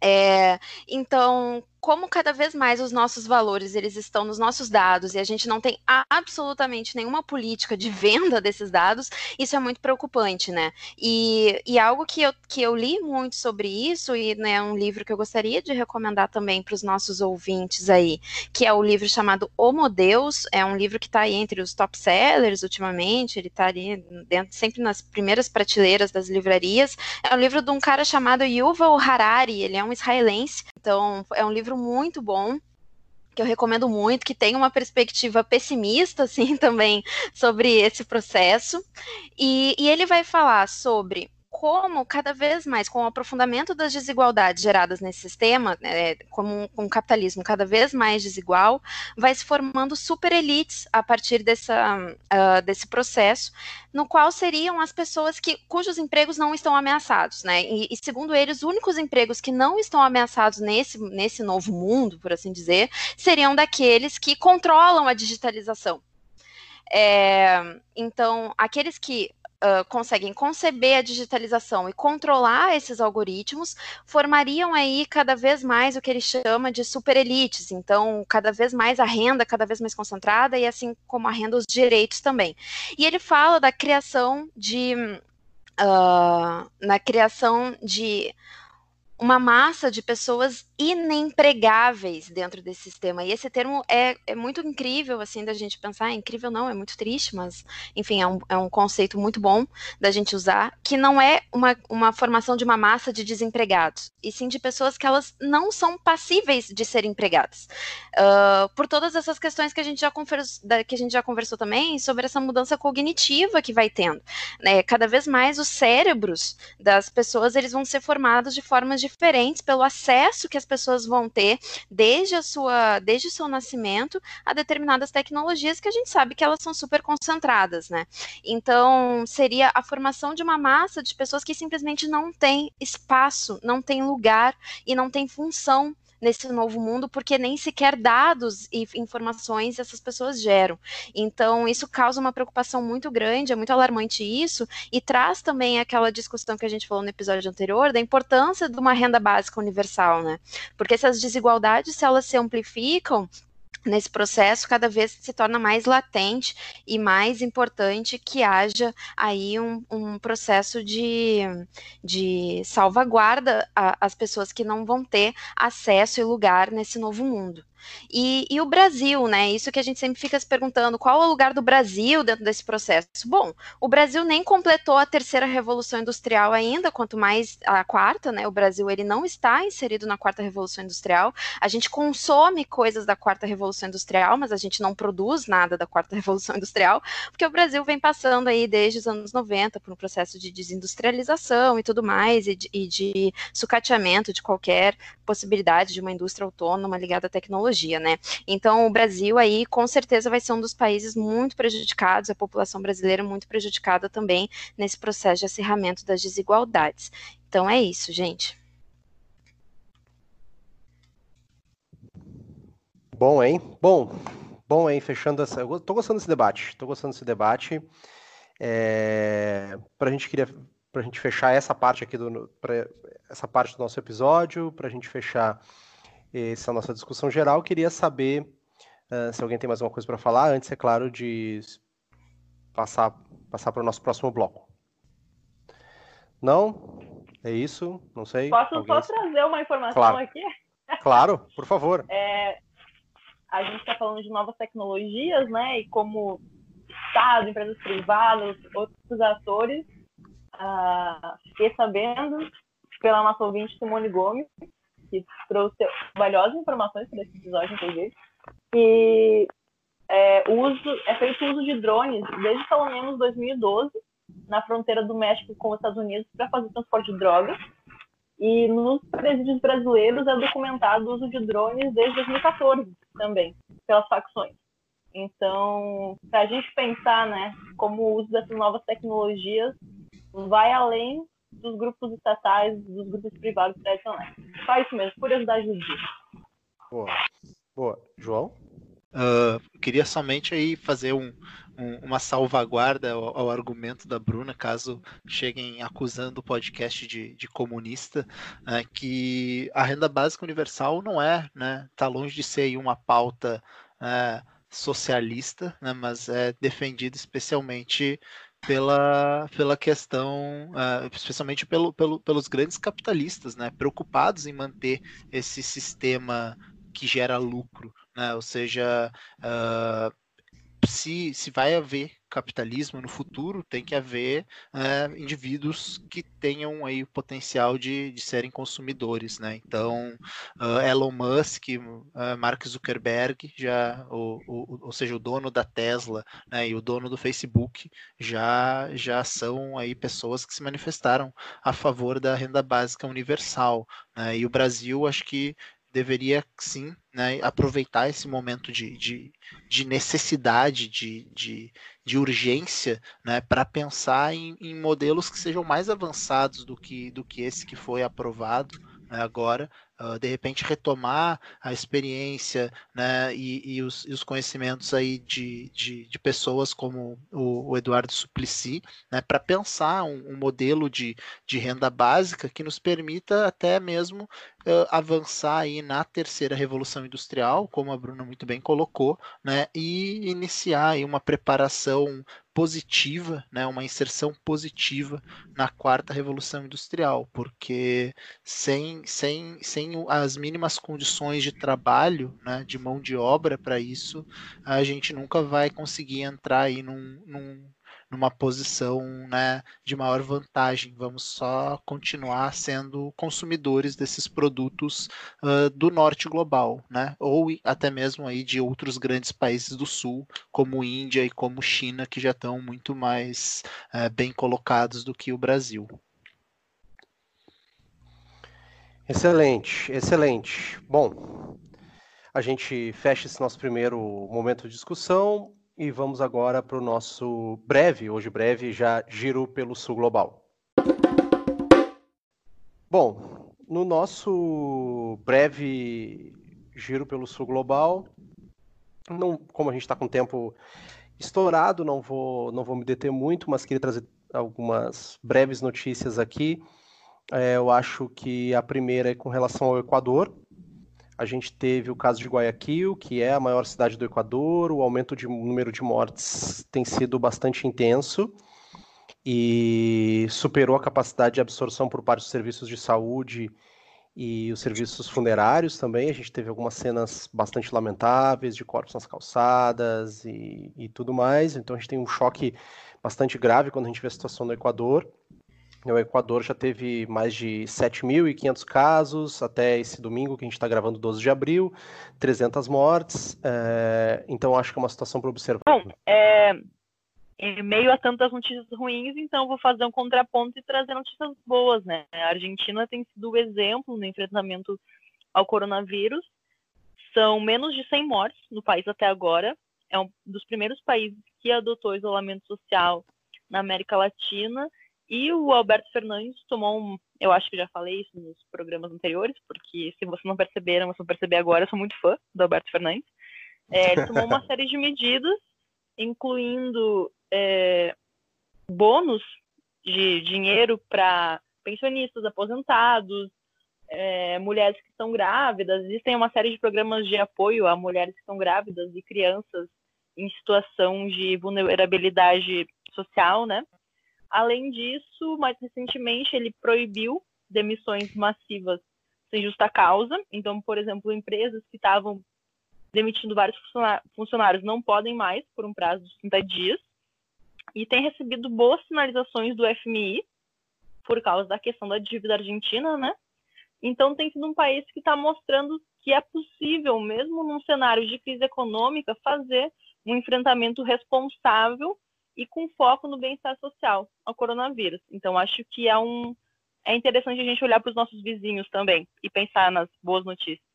É, então, como cada vez mais os nossos valores eles estão nos nossos dados e a gente não tem absolutamente nenhuma política de venda desses dados, isso é muito preocupante, né? E, e algo que eu, que eu li muito sobre isso, e né, é um livro que eu gostaria de recomendar também para os nossos ouvintes aí, que é o livro chamado Homo Deus, é um livro que está aí entre os top sellers ultimamente, ele está ali dentro, sempre nas primeiras prateleiras das livrarias. É um livro de um cara chamado Yuval Harari, ele é um israelense, então é um livro muito bom que eu recomendo muito, que tem uma perspectiva pessimista, *laughs* assim, também, sobre esse processo. E, e ele vai falar sobre como cada vez mais, com o aprofundamento das desigualdades geradas nesse sistema, né, como um, um, capitalismo cada vez mais desigual, vai se formando super elites a partir dessa, uh, desse processo, no qual seriam as pessoas que, cujos empregos não estão ameaçados, né? E, e, segundo eles, os únicos empregos que não estão ameaçados nesse, nesse novo mundo, por assim dizer, seriam daqueles que controlam a digitalização. É, então, aqueles que uh, conseguem conceber a digitalização e controlar esses algoritmos, formariam aí cada vez mais o que ele chama de superelites. Então, cada vez mais a renda cada vez mais concentrada e assim como a renda, os direitos também. E ele fala da criação de uh, na criação de uma massa de pessoas inempregáveis dentro desse sistema. E esse termo é, é muito incrível, assim, da gente pensar. É incrível não, é muito triste, mas, enfim, é um, é um conceito muito bom da gente usar, que não é uma, uma formação de uma massa de desempregados, e sim de pessoas que elas não são passíveis de serem empregadas. Uh, por todas essas questões que a gente já conversou, que a gente já conversou também sobre essa mudança cognitiva que vai tendo. Né? Cada vez mais os cérebros das pessoas eles vão ser formados de formas diferentes pelo acesso que as pessoas vão ter desde a sua, desde o seu nascimento a determinadas tecnologias que a gente sabe que elas são super concentradas, né? Então, seria a formação de uma massa de pessoas que simplesmente não tem espaço, não tem lugar e não tem função nesse novo mundo, porque nem sequer dados e informações essas pessoas geram. Então, isso causa uma preocupação muito grande, é muito alarmante isso, e traz também aquela discussão que a gente falou no episódio anterior, da importância de uma renda básica universal, né? Porque essas desigualdades, se elas se amplificam, nesse processo cada vez se torna mais latente e mais importante que haja aí um, um processo de, de salvaguarda às pessoas que não vão ter acesso e lugar nesse novo mundo. E, e, o Brasil, né? Isso que a gente sempre fica se perguntando, qual é o lugar do Brasil dentro desse processo? Bom, o Brasil nem completou a terceira revolução industrial ainda, quanto mais a quarta, né? O Brasil ele não está inserido na quarta revolução industrial. A gente consome coisas da quarta revolução industrial, mas a gente não produz nada da quarta *laughs* revolução industrial, porque o Brasil vem passando aí desde os anos 90 por um processo de desindustrialização e tudo mais, e de, e de sucateamento de qualquer possibilidade de uma indústria autônoma ligada à tecnologia tecnologia, né? Então, o Brasil aí, com certeza, vai ser um dos países muito prejudicados, a população brasileira muito prejudicada também nesse processo de acirramento das desigualdades. Então, é isso, gente. Bom, hein? Bom, bom, hein? Fechando essa. Eu tô gostando desse debate. Tô gostando desse debate. É... Pra gente queria para a gente fechar essa parte aqui do essa parte do nosso episódio, para a gente fechar essa é a nossa discussão geral. Queria saber uh, se alguém tem mais alguma coisa para falar, antes, é claro, de passar, passar para o nosso próximo bloco. Não? É isso? Não sei. Posso alguém... só trazer uma informação claro. aqui? *laughs* Claro, por favor. É, a gente está falando de novas tecnologias, né? E como Estado, empresas privadas, outros atores, uh, fiquei sabendo pela nossa ouvinte Simone Gomes que trouxe valiosas informações para esse episódio, inclusive. E é, uso, é feito uso de drones desde pelo menos 2012 na fronteira do México com os Estados Unidos para fazer transporte de drogas. E nos presídios brasileiros é documentado o uso de drones desde 2014 também, pelas facções. Então, para a gente pensar né, como o uso dessas novas tecnologias vai além dos grupos estatais, dos grupos privados tradicionais. Só isso mesmo, curiosidade do dia. Boa. Boa. João? Uh, queria somente aí fazer um, um, uma salvaguarda ao, ao, argumento da Bruna, caso cheguem acusando o podcast de, de comunista, né, que a renda básica universal não é, né, tá longe de ser uma pauta é, socialista, né, mas é defendida especialmente pela, pela questão, uh, especialmente pelo, pelo, pelos grandes capitalistas, né, preocupados em manter esse sistema que gera lucro, né, ou seja, uh, se, se vai haver capitalismo no futuro, tem que haver é, indivíduos que tenham aí o potencial de, de serem consumidores, né? Então, uh, Elon Musk, uh, Mark Zuckerberg, já, o, o, ou seja, o dono da Tesla né, e o dono do Facebook já, já são aí pessoas que se manifestaram a favor da renda básica universal. Né? E o Brasil, acho que deveria sim né, aproveitar esse momento de, de, de necessidade, de, de, de, urgência, né, para pensar em, em, modelos que sejam mais avançados do que, do que esse que foi aprovado né, agora, uh, de repente retomar a experiência né, e, e, os, e, os, conhecimentos aí de, de, de pessoas como o, o, Eduardo Suplicy, né, para pensar um, um, modelo de, de renda básica que nos permita até mesmo uh, avançar aí na terceira revolução industrial, como a Bruna muito bem colocou, né, e iniciar aí uma preparação positiva, né, uma inserção positiva na quarta revolução industrial, porque sem, sem, sem as mínimas condições de trabalho, né, de mão de obra para isso, a gente nunca vai conseguir entrar aí num, num numa posição né, de maior vantagem. Vamos só continuar sendo consumidores desses produtos uh, do norte global, né? ou até mesmo aí de outros grandes países do sul, como Índia e como China, que já estão muito mais uh, bem colocados do que o Brasil. Excelente, excelente. Bom, a gente fecha esse nosso primeiro momento de discussão e vamos agora para o nosso breve, hoje breve, já giro pelo sul global. Bom, no nosso breve giro pelo sul global, não, como a gente está com tempo estourado, não vou, não vou me deter muito, mas queria trazer algumas breves notícias aqui. É, eu acho que a primeira é com relação ao Equador. A gente teve o caso de Guayaquil, que é a maior cidade do Equador. O aumento de número de mortes tem sido bastante intenso e superou a capacidade de absorção por parte dos serviços de saúde e os serviços funerários também. A gente teve algumas cenas bastante lamentáveis de corpos nas calçadas e, e tudo mais. Então a gente tem um choque bastante grave quando a gente vê a situação no Equador. O Equador já teve mais de 7.500 casos até esse domingo, que a gente está gravando 12 de abril, 300 mortes. É... Então, acho que é uma situação para observar. Bom, é... em meio a tantas notícias ruins, então vou fazer um contraponto e trazer notícias boas, né? A Argentina tem sido o exemplo no enfrentamento ao coronavírus. São menos de 100 mortes no país até agora. É um dos primeiros países que adotou isolamento social na América Latina e o Alberto Fernandes tomou um. Eu acho que já falei isso nos programas anteriores, porque se vocês não perceberam, vocês vão perceber agora, eu sou muito fã do Alberto Fernandes. É, ele *laughs* tomou uma série de medidas, incluindo é, bônus de dinheiro para pensionistas, aposentados, é, mulheres que estão grávidas. Existem uma série de programas de apoio a mulheres que estão grávidas e crianças em situação de vulnerabilidade social, né? Além disso, mais recentemente, ele proibiu demissões massivas sem justa causa. Então, por exemplo, empresas que estavam demitindo vários funcionários não podem mais por um prazo de 30 dias. E tem recebido boas sinalizações do FMI por causa da questão da dívida argentina, né? Então, tem sido um país que está mostrando que é possível, mesmo num cenário de crise econômica, fazer um enfrentamento responsável e com foco no bem-estar social ao coronavírus. Então, acho que é um é interessante a gente olhar para os nossos vizinhos também e pensar nas boas notícias.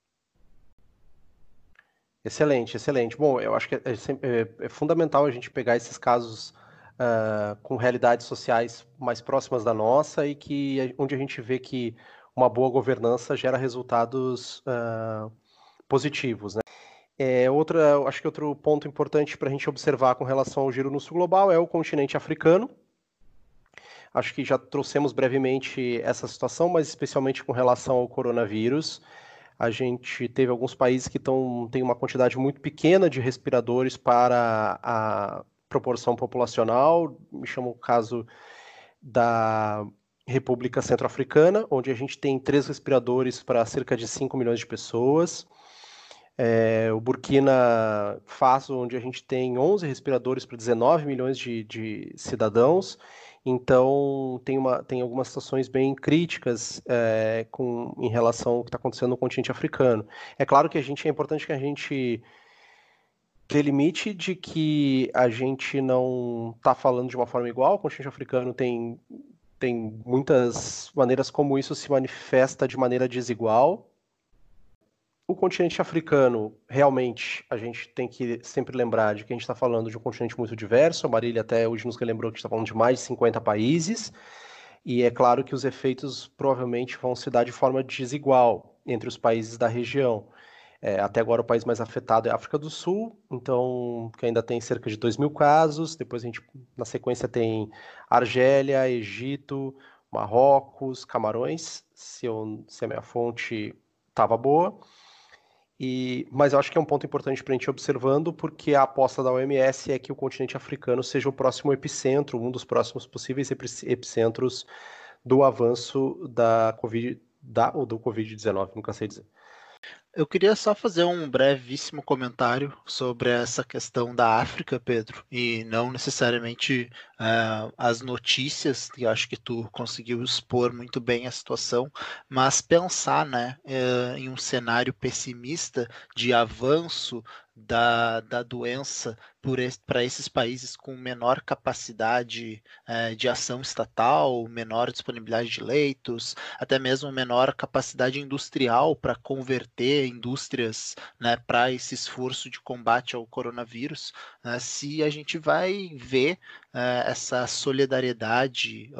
Excelente, excelente. Bom, eu acho que é, é, é fundamental a gente pegar esses casos uh, com realidades sociais mais próximas da nossa e que onde a gente vê que uma boa governança gera resultados uh, positivos, né? É, outra, acho que outro ponto importante para a gente observar com relação ao giro no sul global é o continente africano. Acho que já trouxemos brevemente essa situação, mas especialmente com relação ao coronavírus. A gente teve alguns países que tão, têm uma quantidade muito pequena de respiradores para a proporção populacional. Me chama o caso da República Centro-Africana, onde a gente tem três respiradores para cerca de 5 milhões de pessoas. É, o Burkina Faso, onde a gente tem 11 respiradores para 19 milhões de, de, cidadãos, então tem, uma, tem algumas situações bem críticas é, com, em relação ao que está acontecendo no continente africano. É claro que a gente é importante que a gente delimite de que a gente não está falando de uma forma igual, o continente africano tem, tem muitas maneiras como isso se manifesta de maneira desigual, o continente africano, realmente, a gente tem que sempre lembrar de que a gente está falando de um continente muito diverso. A Marília até hoje nos lembrou que está falando de mais de 50 países. E é claro que os efeitos provavelmente vão se dar de forma desigual entre os países da região. É, até agora o país mais afetado é a África do Sul, então que ainda tem cerca de 2 mil casos. Depois a gente, na sequência, tem Argélia, Egito, Marrocos, Camarões, se, eu, se a minha fonte estava boa. E, mas eu acho que é um ponto importante para a gente observando, porque a aposta da OMS é que o continente africano seja o próximo epicentro, um dos próximos possíveis epicentros do avanço da Covid, da, ou do Covid-19, nunca sei dizer. Eu queria só fazer um brevíssimo comentário sobre essa questão da África, Pedro, e não necessariamente uh, as notícias, que acho que tu conseguiu expor muito bem a situação, mas pensar né, uh, em um cenário pessimista de avanço da, da doença para esses países com menor capacidade é, de ação estatal, menor disponibilidade de leitos, até mesmo menor capacidade industrial para converter indústrias né, para esse esforço de combate ao coronavírus, né, se a gente vai ver é, essa solidariedade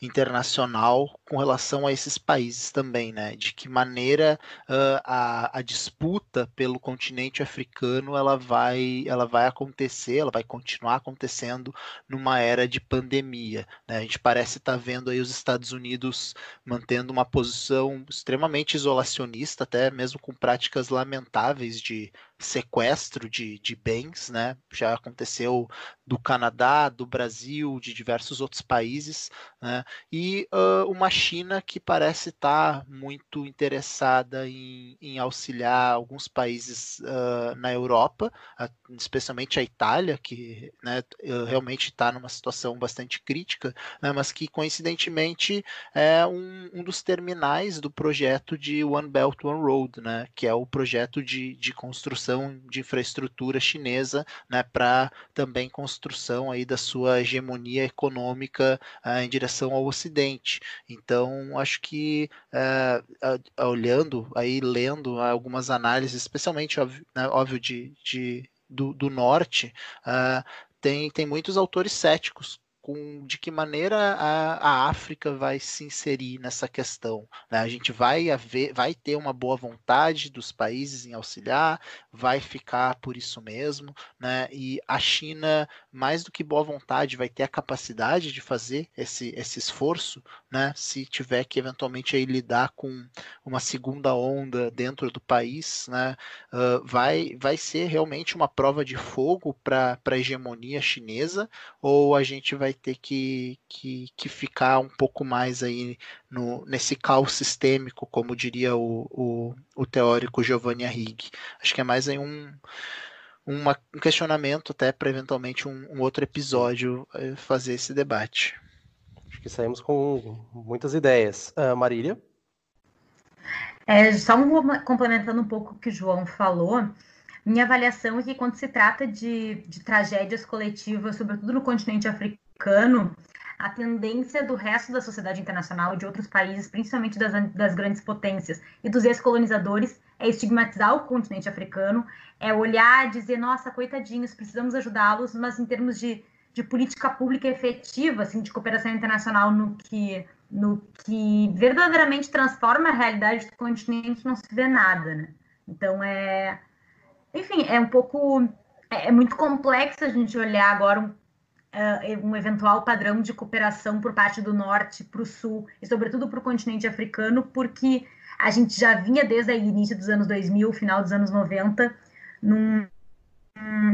internacional com relação a esses países também, né? De que maneira uh, a, a disputa pelo continente africano ela vai, ela vai acontecer, ela vai continuar acontecendo numa era de pandemia. Né? A gente parece estar tá vendo aí os Estados Unidos mantendo uma posição extremamente isolacionista, até mesmo com práticas lamentáveis de sequestro de, de bens, né? Já aconteceu do Canadá, do Brasil, de diversos outros países, né? E uh, uma China que parece estar muito interessada em, em auxiliar alguns países uh, na Europa, especialmente a Itália, que né, realmente está numa situação bastante crítica, né? mas que coincidentemente é um, um dos terminais do projeto de One Belt One Road, né? Que é o projeto de, de construção de infraestrutura chinesa né, para também construção aí da sua hegemonia econômica uh, em direção ao Ocidente. Então, acho que uh, olhando aí, lendo algumas análises, especialmente, óbvio, né, óbvio de, de do, do, norte, uh, tem, tem muitos autores céticos com de que maneira a, a África vai se inserir nessa questão. Né? A gente vai, haver, vai ter uma boa vontade dos países em auxiliar, vai ficar por isso mesmo, né? e a China, mais do que boa vontade, vai ter a capacidade de fazer esse, esse esforço, né? se tiver que eventualmente aí lidar com uma segunda onda dentro do país, né? Uh, vai, vai ser realmente uma prova de fogo para a hegemonia chinesa, ou a gente vai vai ter que, que, que ficar um pouco mais aí no, nesse caos sistêmico, como diria o, o, o teórico Giovanni Arrighi. Acho que é mais aí um, uma, um questionamento até para eventualmente um, um, outro episódio eh, fazer esse debate. Acho que saímos com muitas ideias. Uh, Marília? É, só um, complementando um pouco o que o João falou, minha avaliação é que quando se trata de, de tragédias coletivas, sobretudo no continente africano, americano, a tendência do resto da sociedade internacional, de outros países, principalmente das, das grandes potências e dos ex-colonizadores, é estigmatizar o continente africano, é olhar, dizer, nossa, coitadinhos, precisamos ajudá-los, mas em termos de, de política pública efetiva, assim, de cooperação internacional no que, no que verdadeiramente transforma a realidade do continente, não se vê nada, né? Então, é... Enfim, é um pouco... É, é muito complexo a gente olhar agora um uh, um eventual padrão de cooperação por parte do norte para o sul e, sobretudo, para o continente africano, porque a gente já vinha desde o início dos anos 2000, final dos anos 90, num,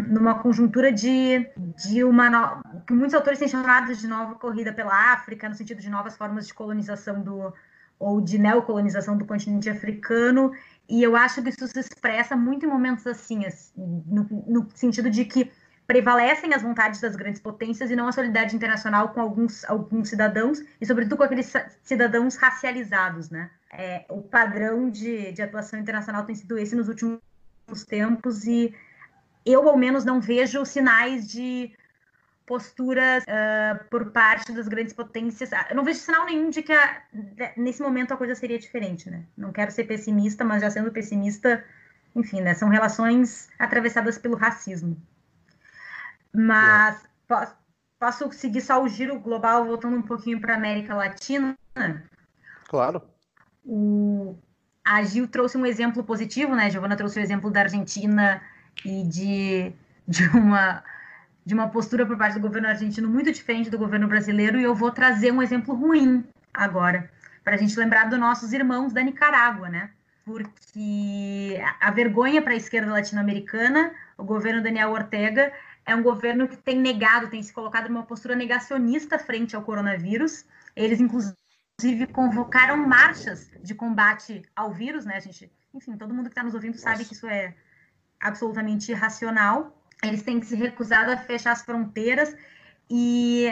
numa conjuntura de, de uma no... que muitos autores têm chamado de nova corrida pela África, no sentido de novas formas de colonização do ou de neocolonização do continente africano, e eu acho que isso se expressa muito em momentos assim, assim no, no sentido de que prevalecem as vontades das grandes potências e não a solidariedade internacional com alguns, alguns cidadãos, e sobretudo com aqueles cidadãos racializados, né? É, o padrão de, de atuação internacional tem sido esse nos últimos tempos, e eu, ao menos, não vejo sinais de posturas uh, por parte das grandes potências. Eu não vejo sinal nenhum de que a, nesse momento a coisa seria diferente, né? Não quero ser pessimista, mas já sendo pessimista, enfim, né? São relações atravessadas pelo racismo. Mas posso, posso seguir só o giro global, voltando um pouquinho para a América Latina? Claro. O, a Gil trouxe um exemplo positivo, né? A Giovana trouxe o exemplo da Argentina e de, de uma de uma postura por parte do governo argentino muito diferente do governo brasileiro, e eu vou trazer um exemplo ruim agora, para a gente lembrar dos nossos irmãos da Nicarágua, né? Porque a vergonha para a esquerda latino-americana, o governo Daniel Ortega é um governo que tem negado, tem se colocado numa postura negacionista frente ao coronavírus. Eles, inclusive, convocaram marchas de combate ao vírus, né? Gente, enfim, todo mundo que está nos ouvindo sabe que isso é absolutamente irracional. Eles têm se recusado a fechar as fronteiras e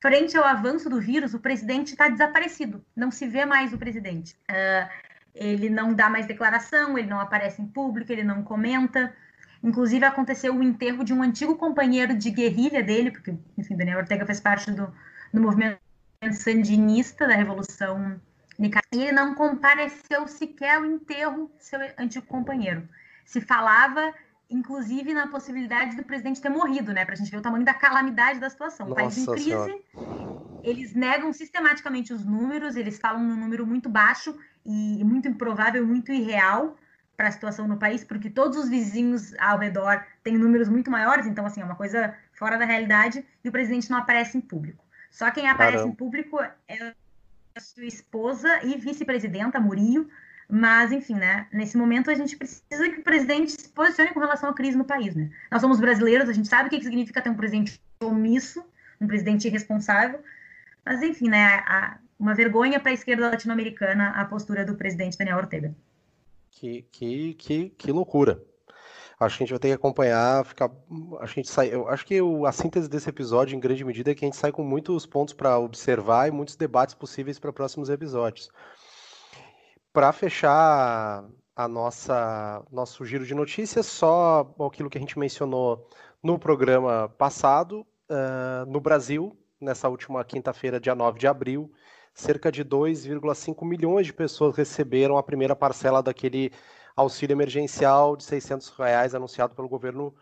frente ao avanço do vírus, o presidente está desaparecido. Não se vê mais o presidente. Uh, ele não dá mais declaração, ele não aparece em público, ele não comenta. Inclusive, aconteceu o enterro de um antigo companheiro de guerrilha dele, porque, enfim, Daniel Ortega fez parte do, do movimento sandinista da Revolução Nicaragua. E ele não compareceu sequer ao enterro do seu antigo companheiro. Se falava, inclusive, na possibilidade do presidente ter morrido, né? Para a gente ver o tamanho da calamidade da situação. O país em crise. Senhora. eles negam sistematicamente os números, eles falam num número muito baixo e muito improvável, muito irreal para a situação no país, porque todos os vizinhos ao redor têm números muito maiores, então assim, é uma coisa fora da realidade e o presidente não aparece em público. Só quem aparece Caramba. em público é a sua esposa e vice-presidenta, Murillo, mas, enfim, né? Nesse momento a gente precisa que o presidente se posicione com relação à crise no país, né? Nós somos brasileiros, a gente sabe o que significa ter um presidente omisso, um presidente irresponsável, mas, enfim, né? Uma vergonha para a esquerda latino-americana a postura do presidente Daniel Ortega. Que, que, que, que loucura. Acho que a gente vai ter que acompanhar, ficar. Acho que a gente sai. Eu acho que o, a síntese desse episódio, em grande medida, é que a gente sai com muitos pontos para observar e muitos debates possíveis para próximos episódios. Para fechar a nossa nosso giro de notícias, só aquilo que a gente mencionou no programa passado, uh, no Brasil, nessa última quinta-feira, dia 9 de abril, cerca de 2,5 milhões de pessoas receberam a primeira parcela daquele auxílio emergencial de 600 reais anunciado pelo governo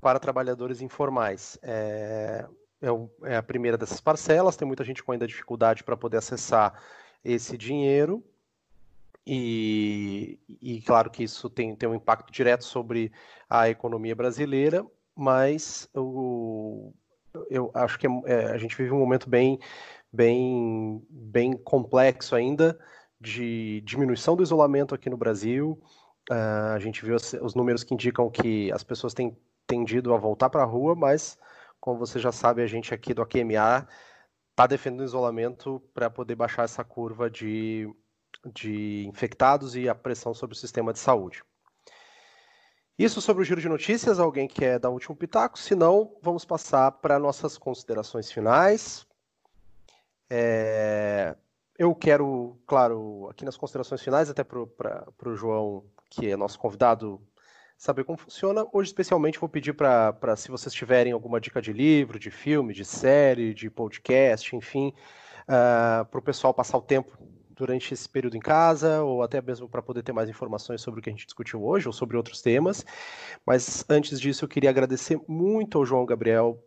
para trabalhadores informais. É, é, é a primeira dessas parcelas, tem muita gente com ainda dificuldade para poder acessar esse dinheiro, e, e, claro que isso tem, tem um impacto direto sobre a economia brasileira, mas o, eu acho que é, é, a gente vive um momento bem, bem, bem complexo ainda de diminuição do isolamento aqui no Brasil. Uh, a gente viu os, os, números que indicam que as pessoas têm tendido a voltar para a rua, mas, como você já sabe, a gente aqui do AQMA está defendendo o isolamento para poder baixar essa curva de de infectados e a pressão sobre o sistema de saúde. Isso sobre o giro de notícias. Alguém quer dar um último pitaco? Se não, vamos passar para nossas considerações finais. É... Eu quero, claro, aqui nas considerações finais, até para o João, que é nosso convidado, saber como funciona. Hoje, especialmente, vou pedir para, se vocês tiverem alguma dica de livro, de filme, de série, de podcast, enfim, uh, para o pessoal passar o tempo durante esse período em casa, ou até mesmo para poder ter mais informações sobre o que a gente discutiu hoje, ou sobre outros temas. Mas antes disso, eu queria agradecer muito ao João Gabriel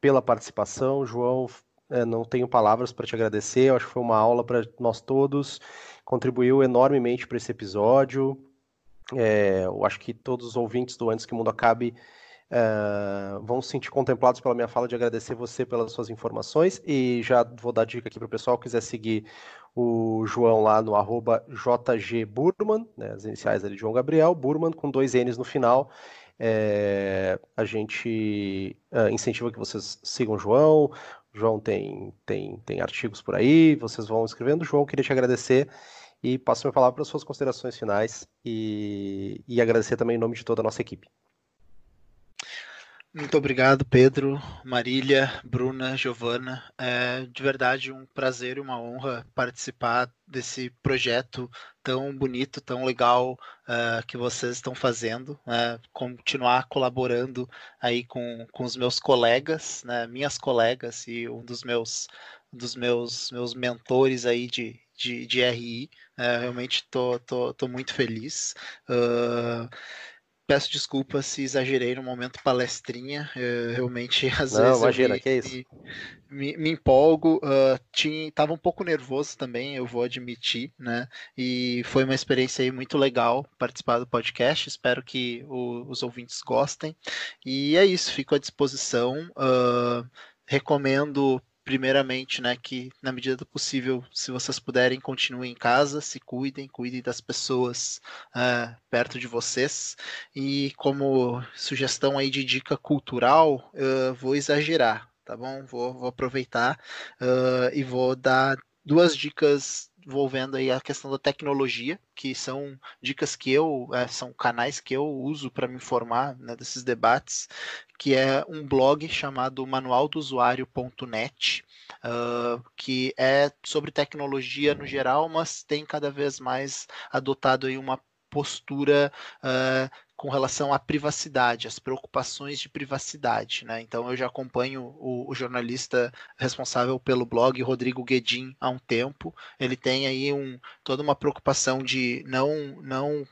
pela participação. João, é, não tenho palavras para te agradecer, eu acho que foi uma aula para nós todos, contribuiu enormemente para esse episódio. É, eu acho que todos os ouvintes do Antes que o Mundo Acabe Uh, vão se sentir contemplados pela minha fala de agradecer você pelas suas informações e já vou dar dica aqui para o pessoal que quiser seguir o João lá no arroba jgburman, né, as iniciais ali de João Gabriel, Burman com dois N's no final. É, a gente uh, incentiva que vocês sigam o João. João tem, tem, tem artigos por aí, vocês vão escrevendo. João, queria te agradecer e passo a minha palavra para as suas considerações finais e, e agradecer também em nome de toda a nossa equipe. Muito obrigado, Pedro, Marília, Bruna, Giovana. É de verdade um prazer e uma honra participar desse projeto tão bonito, tão legal uh, que vocês estão fazendo. Uh, continuar colaborando aí com, com os meus colegas, né, minhas colegas e um dos meus dos meus meus mentores aí de, de, de RI. Uh, realmente tô, tô, tô muito feliz. Uh, peço desculpas se exagerei no momento palestrinha. Eu, realmente, *laughs* às Não, vezes. Imagina, me, que é isso. Me, me empolgo. Uh, tinha, tava um pouco nervoso também, eu vou admitir, né? E foi uma experiência aí muito legal participar do podcast. Espero que o, os ouvintes gostem. E é isso, fico à disposição. Uh, recomendo primeiramente, né, que na medida do possível, se vocês puderem, continuem em casa, se cuidem, cuidem das pessoas uh, perto de vocês. E como sugestão aí de dica cultural, uh, vou exagerar, tá bom? Vou, vou aproveitar uh, e vou dar duas dicas envolvendo aí a questão da tecnologia, que são dicas que eu, é, são canais que eu uso para me informar né, desses debates, que é um blog chamado manualdosuário.net, uh, que é sobre tecnologia no geral, mas tem cada vez mais adotado aí uma postura uh, com relação à privacidade, as preocupações de privacidade. Né? Então, eu já acompanho o, o, jornalista responsável pelo blog, Rodrigo Guedin, há um tempo. Ele tem aí um, toda uma preocupação de não, não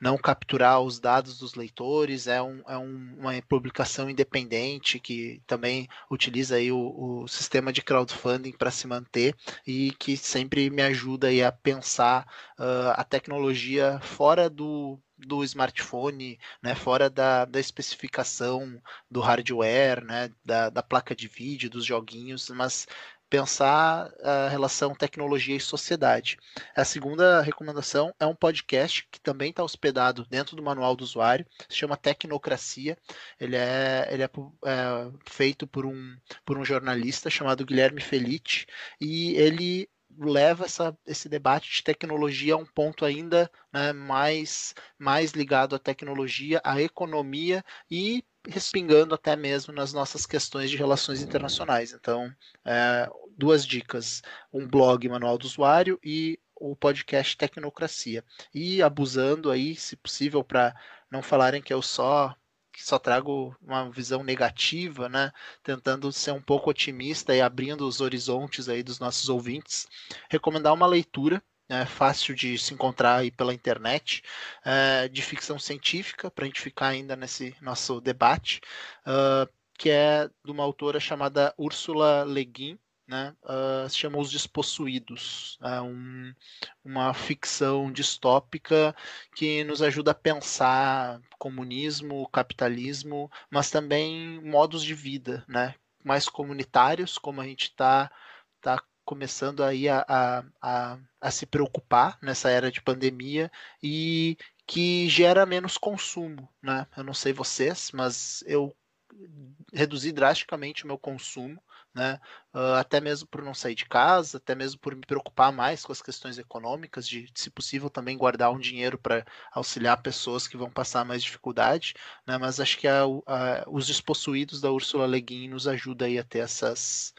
não capturar os dados dos leitores, é, um, é um, uma publicação independente que também utiliza aí o, o sistema de crowdfunding para se manter e que sempre me ajuda aí a pensar uh, a tecnologia fora do, do smartphone, né, fora da, da especificação do hardware, né, da, da placa de vídeo, dos joguinhos, mas pensar a relação tecnologia e sociedade. A segunda recomendação é um podcast que também está hospedado dentro do manual do usuário, se chama Tecnocracia. Ele é, ele é, é feito por um, por um jornalista chamado Guilherme Felite e ele leva essa, esse debate de tecnologia a um ponto ainda né, mais, mais ligado à tecnologia, à economia e respingando até mesmo nas nossas questões de relações internacionais. Então, é, duas dicas: um blog manual do usuário e o podcast Tecnocracia. E abusando aí, se possível, para não falarem que eu só só trago uma visão negativa, né? Tentando ser um pouco otimista e abrindo os horizontes aí dos nossos ouvintes, recomendar uma leitura é fácil de se encontrar aí pela internet, é, de ficção científica, para a gente ficar ainda nesse nosso debate, uh, que é de uma autora chamada Úrsula Le Guin, né, uh, se chama Os Despossuídos. É um, uma ficção distópica que nos ajuda a pensar comunismo, capitalismo, mas também modos de vida, né, mais comunitários, como a gente está tá começando aí a, a, a, a se preocupar nessa era de pandemia e que gera menos consumo, né? Eu não sei vocês, mas eu reduzi drasticamente o meu consumo né? Uh, até mesmo por não sair de casa, até mesmo por me preocupar mais com as questões econômicas, de, se possível, também guardar um dinheiro para auxiliar pessoas que vão passar mais dificuldade, né? Mas acho que a, a, os despossuídos da Úrsula Le Guin nos ajuda aí a ter essas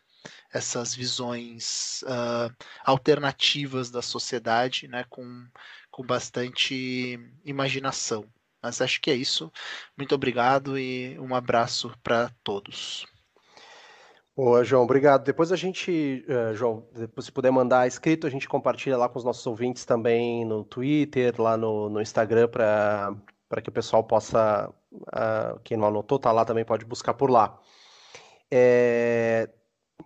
essas visões uh, alternativas da sociedade, né? Com, com bastante imaginação. Mas acho que é isso. Muito obrigado e um abraço para todos. Boa, João, obrigado. Depois a gente, uh, João, se puder mandar escrito, a gente compartilha lá com os nossos ouvintes também no Twitter, lá no, no Instagram, para que o pessoal possa, uh, quem não anotou, tá lá também pode buscar por lá. É...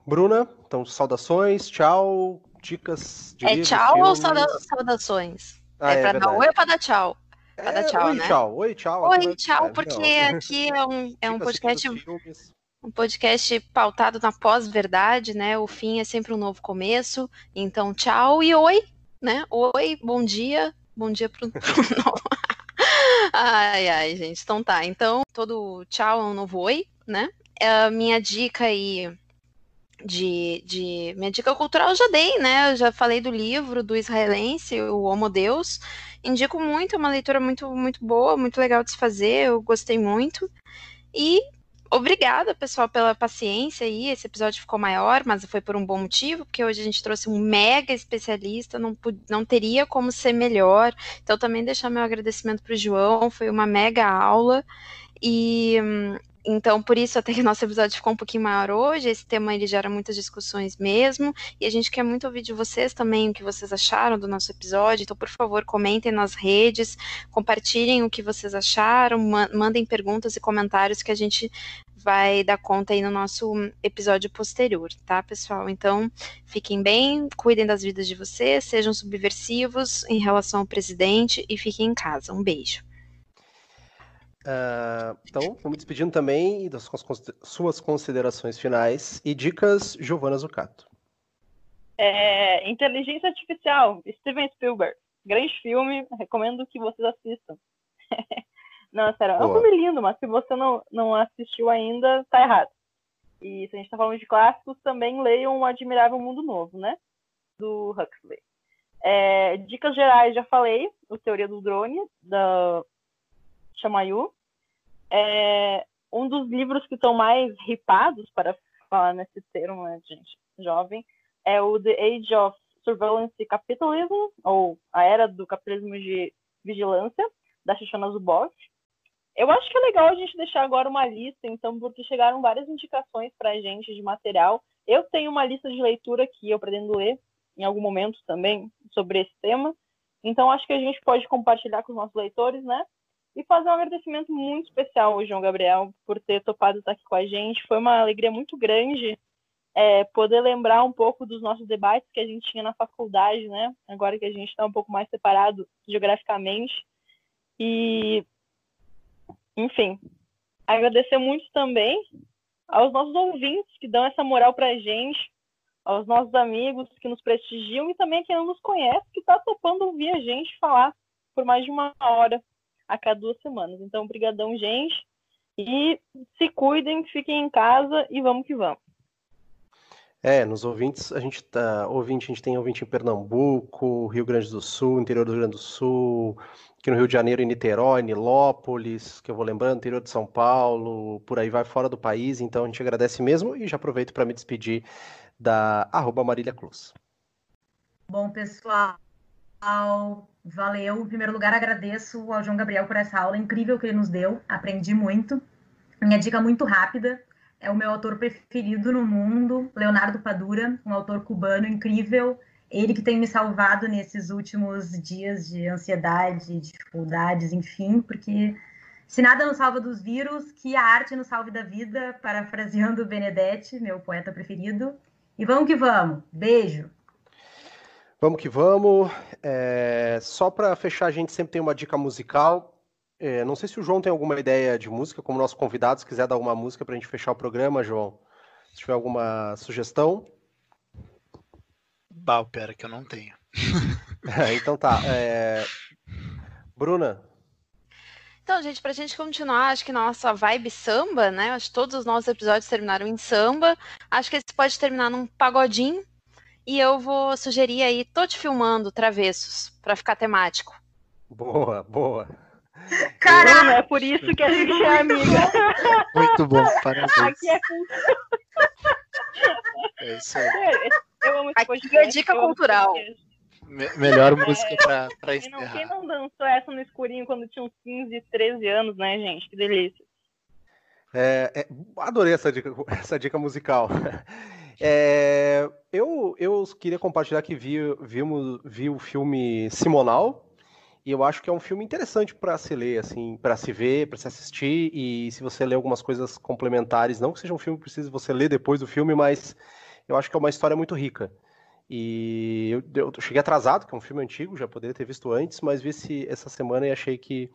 Bruna, então saudações, tchau, dicas de É livros, tchau filmes. ou saudações? Ah, é, é para dar oi ou para dar tchau? Para é, dar tchau, oi, né? Tchau, oi, tchau. Oi, tchau, porque aqui é um, é um podcast um podcast pautado na pós-verdade, né? O fim é sempre um novo começo. Então, tchau e oi, né? Oi, bom dia, bom dia pro, *laughs* pro ai, ai, gente. Então tá. Então, todo tchau é um novo oi, né? A minha dica aí de, de minha dica cultural eu já dei, né? Eu já falei do livro do israelense, o Homo Deus. Indico muito, é uma leitura muito, muito boa, muito legal de se fazer, eu gostei muito. E Obrigada, pessoal, pela paciência aí. Esse episódio ficou maior, mas foi por um bom motivo, porque hoje a gente trouxe um mega especialista, não, não teria como ser melhor. Então, também deixar meu agradecimento para o João, foi uma mega aula. E então, por isso, até que nosso episódio ficou um pouquinho maior hoje. Esse tema ele gera muitas discussões mesmo. E a gente quer muito ouvir de vocês também o que vocês acharam do nosso episódio. Então, por favor, comentem nas redes, compartilhem o que vocês acharam, mandem perguntas e comentários que a gente vai dar conta aí no nosso episódio posterior, tá, pessoal? Então, fiquem bem, cuidem das vidas de vocês, sejam subversivos em relação ao presidente e fiquem em casa. Um beijo. Uh, então, vou me despedindo também das suas considerações finais e dicas, Giovana Zucato. É, Inteligência Artificial, Steven Spielberg. Grande filme, recomendo que vocês assistam. *laughs* Não, sério, é um filme lindo, mas se você não, não assistiu ainda, tá errado. E se a gente tá falando de clássicos, também leiam O Admirável Mundo Novo, né? Do Huxley. É, dicas gerais, já falei, o Teoria do Drone, da Chamayu. É, um dos livros que estão mais ripados, para falar nesse termo, né, gente jovem, é o The Age of Surveillance Capitalism, ou A Era do Capitalismo de Vigilância, da Shoshana Zuboff. Eu acho que é legal a gente deixar agora uma lista, então, porque chegaram várias indicações para a gente de material. Eu tenho uma lista de leitura que eu pretendo ler em algum momento também sobre esse tema. Então, acho que a gente pode compartilhar com os nossos leitores, né? E fazer um agradecimento muito especial ao João Gabriel por ter topado estar aqui com a gente. Foi uma alegria muito grande é, poder lembrar um pouco dos nossos debates que a gente tinha na faculdade, né? Agora que a gente está um pouco mais separado geograficamente. E, enfim, agradecer muito também aos nossos ouvintes que dão essa moral para a gente, aos nossos amigos que nos prestigiam e também quem não nos conhece, que está topando ouvir a gente falar por mais de uma hora a cada duas semanas. Então, brigadão, gente. E se cuidem, fiquem em casa e vamos que vamos. É, nos ouvintes, a gente tá. Ouvinte, a gente tem ouvinte em Pernambuco, Rio Grande do Sul, interior do Rio Grande do Sul, aqui no Rio de Janeiro, em Niterói, Nilópolis, que eu vou lembrando, interior de São Paulo, por aí vai fora do país, então a gente agradece mesmo e já aproveito para me despedir da arroba Marília Cruz. Bom, pessoal, valeu. Em primeiro lugar, agradeço ao João Gabriel por essa aula incrível que ele nos deu, aprendi muito. Minha dica muito rápida, é o meu autor preferido no mundo, Leonardo Padura, um autor cubano incrível. Ele que tem me salvado nesses últimos dias de ansiedade, dificuldades, enfim, porque se nada nos salva dos vírus, que a arte nos salve da vida, parafraseando Benedetti, meu poeta preferido. E vamos que vamos. Beijo. Vamos que vamos. É... Só para fechar, a gente sempre tem uma dica musical. É, não sei se o João tem alguma ideia de música, como nosso convidado, se quiser dar uma música para a gente fechar o programa, João. Se tiver alguma sugestão. Bah, pera, que eu não tenho. *laughs* é, então tá. É... Bruna. Então, gente, pra gente continuar, acho que nossa vibe samba, né? Acho que todos os nossos episódios terminaram em samba. Acho que esse pode terminar num pagodinho. E eu vou sugerir aí, tô te filmando, travessos, para ficar temático. Boa, boa. Caraca! É por isso que a gente é amiga. Muito bom, parabéns. Aqui é É isso aí. Eu amo esse Aqui podcast, é dica cultural. Me- melhor música pra, pra Quem não, encerrar. quem não dançou essa no escurinho quando tinha uns 15, 13 anos, né, gente? Que delícia. É, é, adorei essa dica, essa dica musical. *laughs* É, eu, eu queria compartilhar que vi, vimos, vi o filme Simonal, e eu acho que é um filme interessante para se ler, assim, para se ver, para se assistir, e se você ler algumas coisas complementares, não que seja um filme que precise você ler depois do filme, mas eu acho que é uma história muito rica. E eu, eu cheguei atrasado, que é um filme antigo, já poderia ter visto antes, mas vi esse, essa semana e achei que,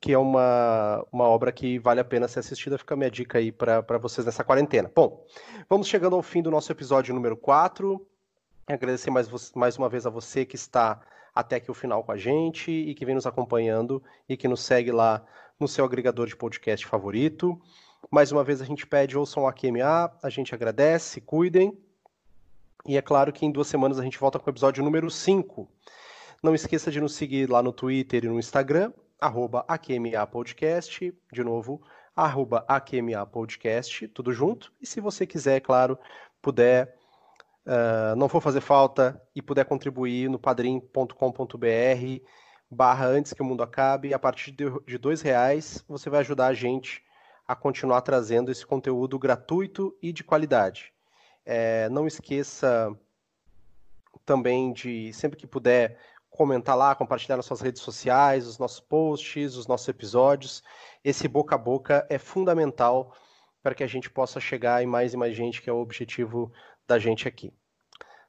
que é uma, uma obra que vale a pena ser assistida. Fica a minha dica aí para vocês nessa quarentena. Bom, vamos chegando ao fim do nosso episódio número 4. Agradecer mais, mais uma vez a você que está até aqui o final com a gente e que vem nos acompanhando e que nos segue lá no seu agregador de podcast favorito. Mais uma vez a gente pede, ouçam a QMA, a gente agradece, cuidem. E é claro que em duas semanas a gente volta com o episódio número 5. Não esqueça de nos seguir lá no Twitter e no Instagram, arroba AQMA Podcast, de novo, arroba AQMA Podcast, tudo junto. E se você quiser, é claro, puder, uh, não for fazer falta e puder contribuir no padrim.com.br barra antes que o mundo acabe, a partir de, de dois reais você vai ajudar a gente a continuar trazendo esse conteúdo gratuito e de qualidade. É, não esqueça também de, sempre que puder, comentar lá, compartilhar nas suas redes sociais, os nossos posts, os nossos episódios. Esse boca a boca é fundamental para que a gente possa chegar em mais e mais gente, que é o objetivo da gente aqui.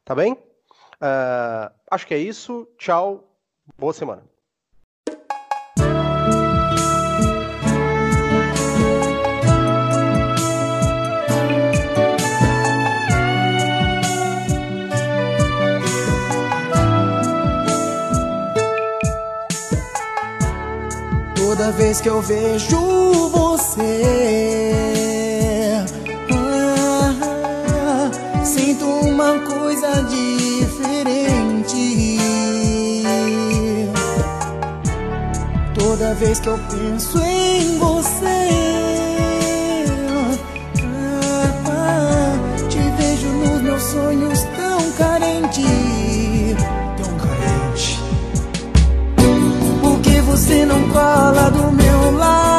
Tá bem? Uh, acho que é isso. Tchau. Boa semana. Toda vez que eu vejo você, ah, sinto uma coisa diferente. Toda vez que eu penso em você, ah, te vejo nos meus sonhos você não cola do meu lado?